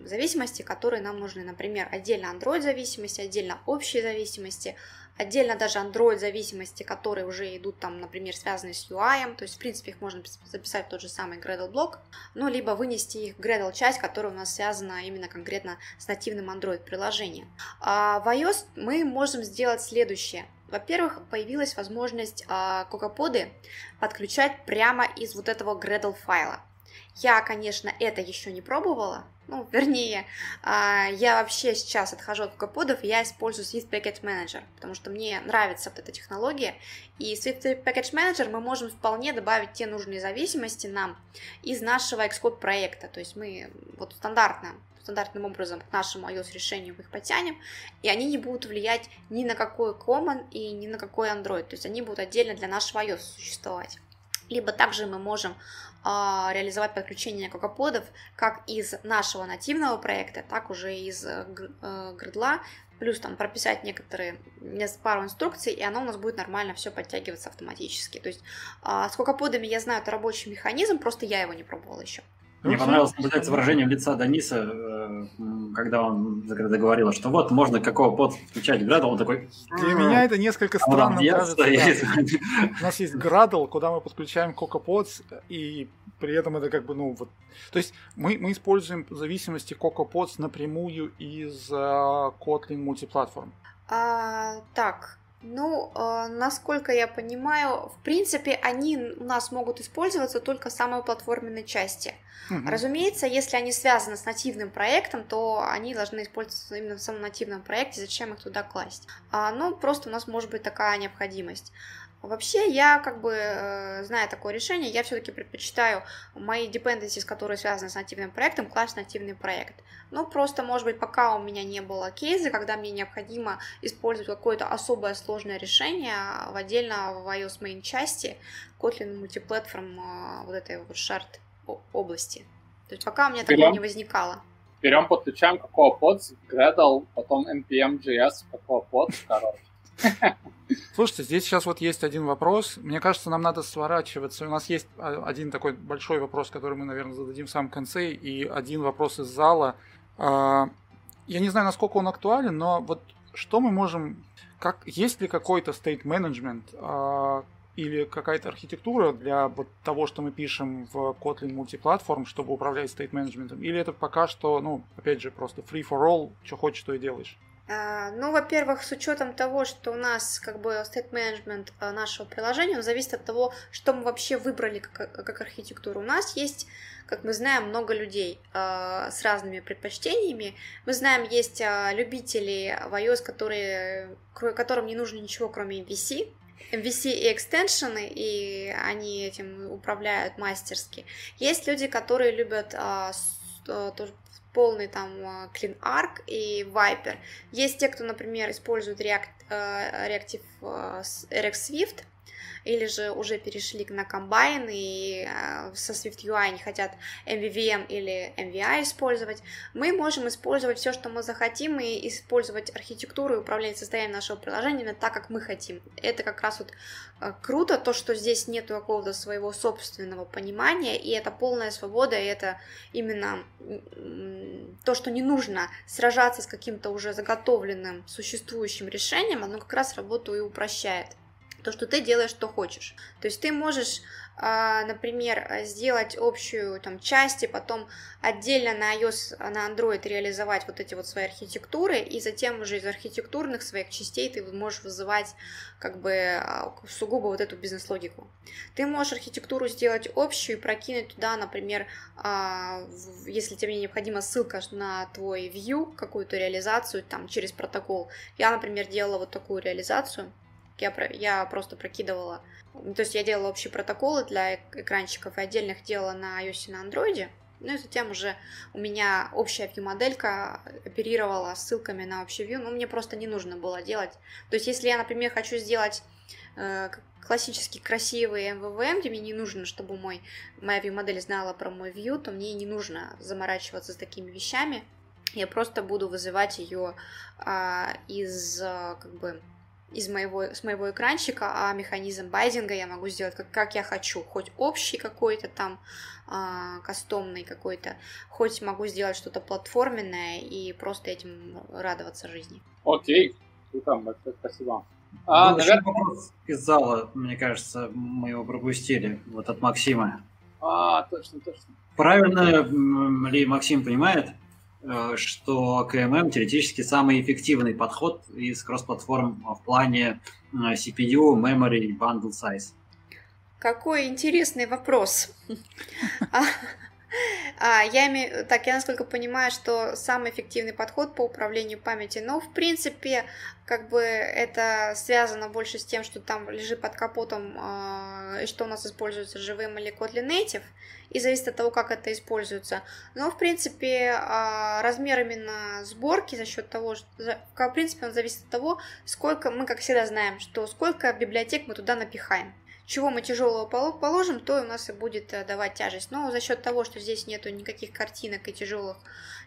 зависимости, которые нам нужны. Например, отдельно Android зависимости, отдельно общие зависимости, Отдельно даже Android зависимости, которые уже идут там, например, связаны с UI, то есть, в принципе, их можно записать в тот же самый Gradle блок, ну, либо вынести их в Gradle часть, которая у нас связана именно конкретно с нативным Android приложением. А в iOS мы можем сделать следующее. Во-первых, появилась возможность а, кокоподы подключать прямо из вот этого Gradle файла. Я, конечно, это еще не пробовала, ну, [laughs] вернее, а, я вообще сейчас отхожу от кокоподов, я использую Swift Package Manager, потому что мне нравится вот эта технология, и Swift Package Manager мы можем вполне добавить те нужные зависимости нам из нашего Xcode проекта, то есть мы вот стандартно стандартным образом к нашему iOS решению их потянем, и они не будут влиять ни на какой Common и ни на какой Android, то есть они будут отдельно для нашего iOS существовать. Либо также мы можем а, реализовать подключение кокоподов как из нашего нативного проекта, так уже из э, э, гридла, плюс там прописать некоторые пару инструкций, и оно у нас будет нормально все подтягиваться автоматически. То есть а, с кокоподами я знаю, это рабочий механизм, просто я его не пробовала еще. Мне понравилось наблюдать выражение лица Даниса, э, когда он заговорил, что вот можно какого под включать Gradle, он такой... Для меня это несколько а странно кажется. Да. [laughs] У нас есть Gradle, куда мы подключаем CocoaPods, и при этом это как бы, ну, вот... То есть мы, мы используем зависимости CocoaPods напрямую из uh, Kotlin мультиплатформ. А, так, ну, э, насколько я понимаю, в принципе, они у нас могут использоваться только в самой платформенной части. Угу. Разумеется, если они связаны с нативным проектом, то они должны использоваться именно в самом нативном проекте, зачем их туда класть. А, ну, просто у нас может быть такая необходимость. Вообще, я как бы, э, зная такое решение, я все-таки предпочитаю мои dependencies, которые связаны с нативным проектом, класть нативный проект. Ну, просто, может быть, пока у меня не было кейса, когда мне необходимо использовать какое-то особое сложное решение в отдельно в iOS main части Kotlin мультиплатформ э, вот этой вот shared области. То есть пока у меня такого не возникало. Берем, подключаем какого под, Gradle, потом npm.js, какого под, короче. [laughs] Слушайте, здесь сейчас вот есть один вопрос. Мне кажется, нам надо сворачиваться. У нас есть а, один такой большой вопрос, который мы, наверное, зададим в самом конце, и один вопрос из зала. А, я не знаю, насколько он актуален, но вот что мы можем... Как, есть ли какой-то state management а, или какая-то архитектура для вот того, что мы пишем в Kotlin мультиплатформ, чтобы управлять state менеджментом? Или это пока что, ну, опять же, просто free for all, что хочешь, то и делаешь? А, ну, во-первых, с учетом того, что у нас как бы state management а, нашего приложения, он зависит от того, что мы вообще выбрали как, как архитектуру. У нас есть, как мы знаем, много людей э, с разными предпочтениями. Мы знаем, есть э, любители в iOS, которые, которым не нужно ничего, кроме MVC. MVC и экстеншены, и они этим управляют мастерски. Есть люди, которые любят э, тоже полный там а, Clean Arc и Viper. Есть те, кто, например, использует React, э, Reactive э, RX Swift, или же уже перешли на комбайн и э, со Swift UI не хотят MVVM или MVI использовать, мы можем использовать все, что мы захотим, и использовать архитектуру и управление состоянием нашего приложения именно так, как мы хотим. Это как раз вот э, круто, то, что здесь нет какого-то своего собственного понимания, и это полная свобода, и это именно то, что не нужно сражаться с каким-то уже заготовленным существующим решением, оно как раз работу и упрощает то, что ты делаешь, что хочешь. То есть ты можешь, а, например, сделать общую там часть и потом отдельно на iOS, на Android реализовать вот эти вот свои архитектуры, и затем уже из архитектурных своих частей ты можешь вызывать как бы а, сугубо вот эту бизнес-логику. Ты можешь архитектуру сделать общую и прокинуть туда, например, а, если тебе необходима ссылка на твой view, какую-то реализацию там через протокол. Я, например, делала вот такую реализацию, я, я просто прокидывала, то есть я делала общие протоколы для экранчиков и отдельных делала на iOS и на Android, ну и затем уже у меня общая view-моделька оперировала ссылками на общий view, но мне просто не нужно было делать. То есть если я, например, хочу сделать э, классический красивый MVVM, где мне не нужно, чтобы мой, моя view-модель знала про мой view, то мне не нужно заморачиваться с такими вещами. Я просто буду вызывать ее а, из а, как бы из моего, с моего экранчика, а механизм байдинга я могу сделать как, как я хочу, хоть общий какой-то там, а, кастомный какой-то, хоть могу сделать что-то платформенное и просто этим радоваться жизни. Окей, круто, спасибо. А, наверное... вопрос из зала, мне кажется, мы его пропустили, вот от Максима. А, точно, точно. Правильно ли Максим понимает, Э, что КММ теоретически самый эффективный подход из кросс-платформ в плане э, CPU, memory bundle size. Какой интересный вопрос. [laughs] А, я имею, так, я насколько понимаю, что самый эффективный подход по управлению памятью, но в принципе, как бы это связано больше с тем, что там лежит под капотом, э, что у нас используется живым или Kotlin Native, и зависит от того, как это используется. Но, в принципе, э, размер именно сборки за счет того, что, в принципе, он зависит от того, сколько, мы, как всегда, знаем, что сколько библиотек мы туда напихаем чего мы тяжелого положим, то у нас и будет э, давать тяжесть. Но за счет того, что здесь нету никаких картинок и тяжелых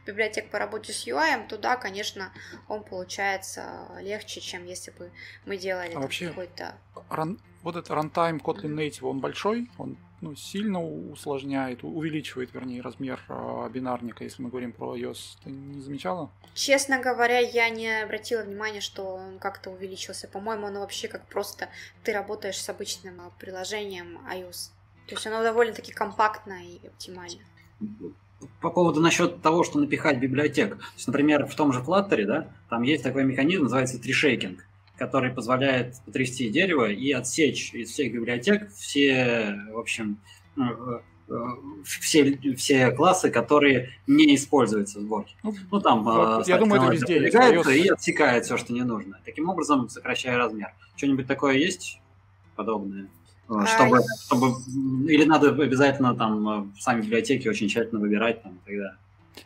библиотек по работе с UI, то да, конечно, он получается легче, чем если бы мы делали а вообще, какой-то... Ран... Вот этот runtime Kotlin Native, он большой? Он ну, сильно усложняет, увеличивает, вернее, размер э, бинарника, если мы говорим про iOS. Ты не замечала? Честно говоря, я не обратила внимания, что он как-то увеличился. По-моему, он вообще как просто ты работаешь с обычным а, приложением iOS. То есть оно довольно-таки компактно и оптимально. По поводу насчет того, что напихать библиотек. То есть, например, в том же Flutter, да, там есть такой механизм, называется трешейкинг который позволяет потрясти дерево и отсечь из всех библиотек все, в общем, э, э, все, все классы, которые не используются в сборке. Ну, ну там вот, я думаю, это везде есть. И отсекает все, что не нужно. Таким образом, сокращая размер. Что-нибудь такое есть подобное? А, чтобы, а... чтобы или надо обязательно там сами библиотеки очень тщательно выбирать там и так далее.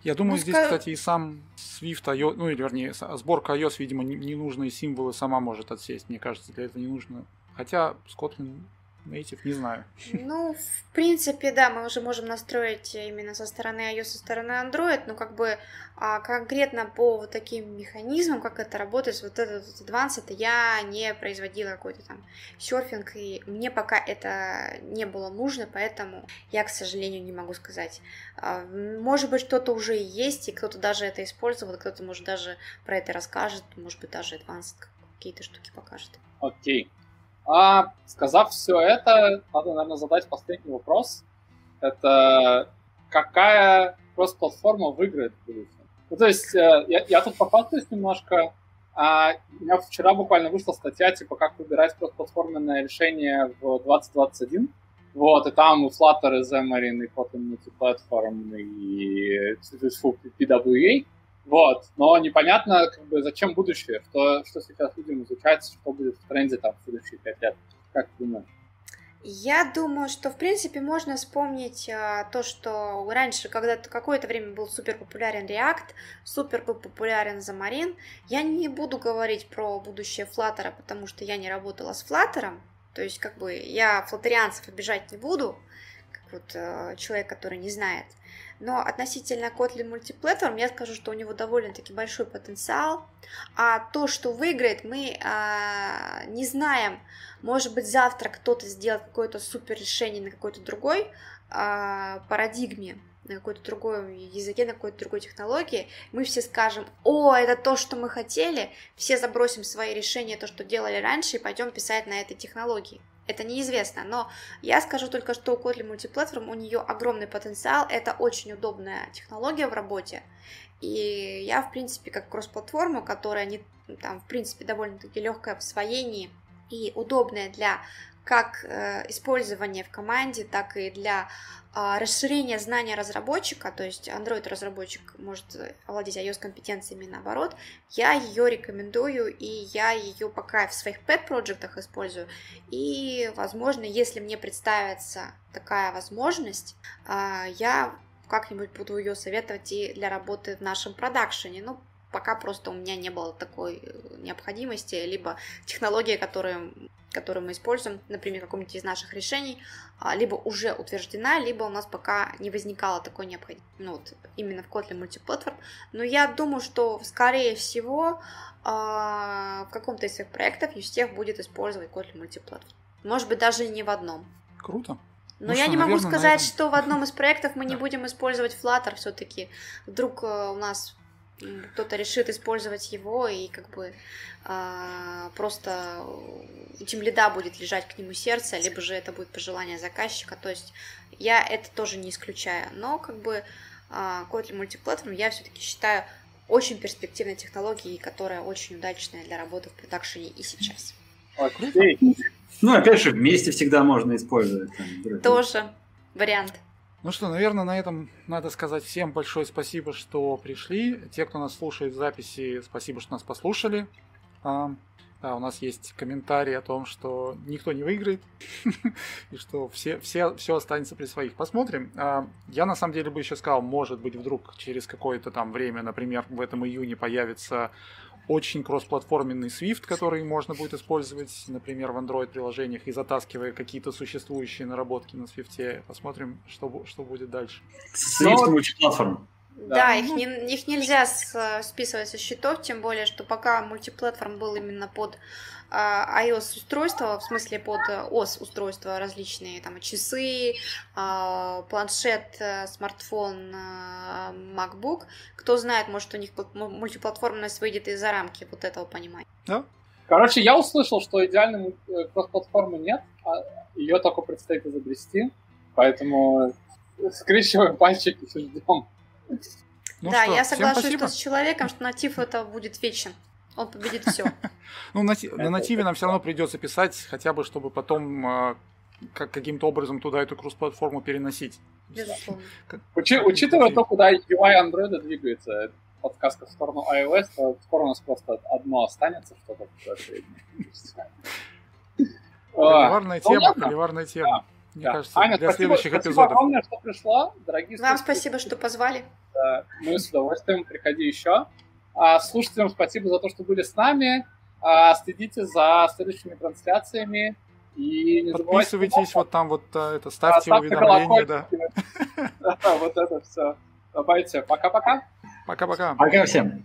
Я думаю, ну, здесь, кстати, и сам Swift iOS, ну или вернее, сборка iOS, видимо, ненужные символы сама может отсесть. Мне кажется, для этого не нужно. Хотя Kotlin Native, не знаю. Ну, в принципе, да, мы уже можем настроить именно со стороны iOS, со стороны Android, но как бы а конкретно по вот таким механизмам, как это работает, вот этот вот Advanced, это я не производила какой-то там серфинг, и мне пока это не было нужно, поэтому я, к сожалению, не могу сказать. А, может быть, что-то уже есть, и кто-то даже это использовал, кто-то, может, даже про это расскажет, может быть, даже Advanced какие-то штуки покажет. Окей. Okay. А сказав все это, надо, наверное, задать последний вопрос. Это какая кросс-платформа выиграет будущем? Ну, то есть, э, я, я тут похвастаюсь немножко. А, у меня вчера буквально вышла статья, типа, как выбирать кросс-платформенное решение в 2021. Вот, и там и Flutter, и Xamarin, и Kotlin Multiplatform, и PWA. Вот, но непонятно, как бы, зачем будущее, что, что сейчас людям изучается, что будет в тренде там в следующие пять лет. Как ты думаешь? Я думаю, что в принципе можно вспомнить а, то, что раньше, когда-то какое-то время был супер популярен React, супер был популярен Xamarin. Я не буду говорить про будущее Flutter, потому что я не работала с Flutter, то есть как бы я флаттерианцев обижать не буду, как вот а, человек, который не знает. Но относительно Kotlin Multiplatform я скажу, что у него довольно-таки большой потенциал. А то, что выиграет, мы а, не знаем. Может быть, завтра кто-то сделает какое-то супер решение на какой-то другой а, парадигме, на какой-то другой языке, на какой-то другой технологии, мы все скажем, о, это то, что мы хотели, все забросим свои решения, то, что делали раньше, и пойдем писать на этой технологии. Это неизвестно, но я скажу только, что у Kotlin Multiplatform у нее огромный потенциал, это очень удобная технология в работе, и я, в принципе, как кросс-платформа, которая не, там, в принципе, довольно-таки легкая в освоении и удобная для как э, использования в команде, так и для э, расширения знания разработчика, то есть Android-разработчик может овладеть iOS-компетенциями наоборот, я ее рекомендую, и я ее пока в своих pet-проектах использую, и, возможно, если мне представится такая возможность, э, я как-нибудь буду ее советовать и для работы в нашем продакшене, ну, пока просто у меня не было такой э, необходимости, либо технология, которую, которую мы используем, например, каком-нибудь из наших решений, а, либо уже утверждена, либо у нас пока не возникало такой необходимости, ну вот именно в Kotlin мультиплатформ. Но я думаю, что, скорее всего, а, в каком-то из своих проектов Юстех будет использовать Kotlin мультиплатформ. Может быть, даже не в одном. Круто. Но ну, я что, не могу сказать, этом... что в одном из [laughs] проектов мы не будем использовать Flutter все-таки. Вдруг э, у нас кто-то решит использовать его, и как бы э, просто у лида будет лежать к нему сердце, либо же это будет пожелание заказчика. То есть я это тоже не исключаю. Но как бы э, Kotlin Multiplatform я все-таки считаю очень перспективной технологией, которая очень удачная для работы в продакшене и сейчас. Окей. Ну, опять же, вместе всегда можно использовать. Там, Тоже вариант. Ну что, наверное, на этом надо сказать всем большое спасибо, что пришли. Те, кто нас слушает в записи, спасибо, что нас послушали. А, да, у нас есть комментарий о том, что никто не выиграет [laughs] и что все, все, все останется при своих. Посмотрим. А, я на самом деле бы еще сказал, может быть, вдруг через какое-то там время, например, в этом июне появится очень кроссплатформенный Swift, который можно будет использовать, например, в Android-приложениях и затаскивая какие-то существующие наработки на Swift. Посмотрим, что, что будет дальше. Swift мультиплатформ. Да, да их, не, их нельзя списывать со счетов, тем более, что пока мультиплатформ был именно под а, iOS устройства, в смысле под OS устройства различные, там часы, а, планшет, э, смартфон, э, MacBook. Кто знает, может у них мультиплатформенность выйдет из-за рамки вот этого понимания. Да. Короче, я услышал, что идеальной э, кросс-платформы нет, а ее только предстоит изобрести, поэтому скрещиваем [laughs] пальчики и ждем. Ну да, что, я соглашусь с человеком, что натив это будет вечен. Он победит все. [laughs] Ну, на, на нативе нам все равно придется писать, хотя бы, чтобы потом э, как, каким-то образом туда эту кросс-платформу переносить. Безусловно. [laughs] Учи, учитывая то, куда UI Android двигается, подсказка в сторону iOS, то скоро у нас просто одно останется что-то Холиварная тема, холиварная тема. Мне да. кажется, Аня, для спасибо, следующих спасибо эпизодов. огромное, что пришла, дорогие Вам спасибо, что позвали. Да, мы с удовольствием, приходи еще. А, слушателям спасибо за то, что были с нами. А, следите за следующими трансляциями. И не Подписывайтесь вот там вот а, это, ставьте а, уведомления. Да. [laughs] да, вот это все. Давайте, пока-пока. Пока-пока. Пока всем.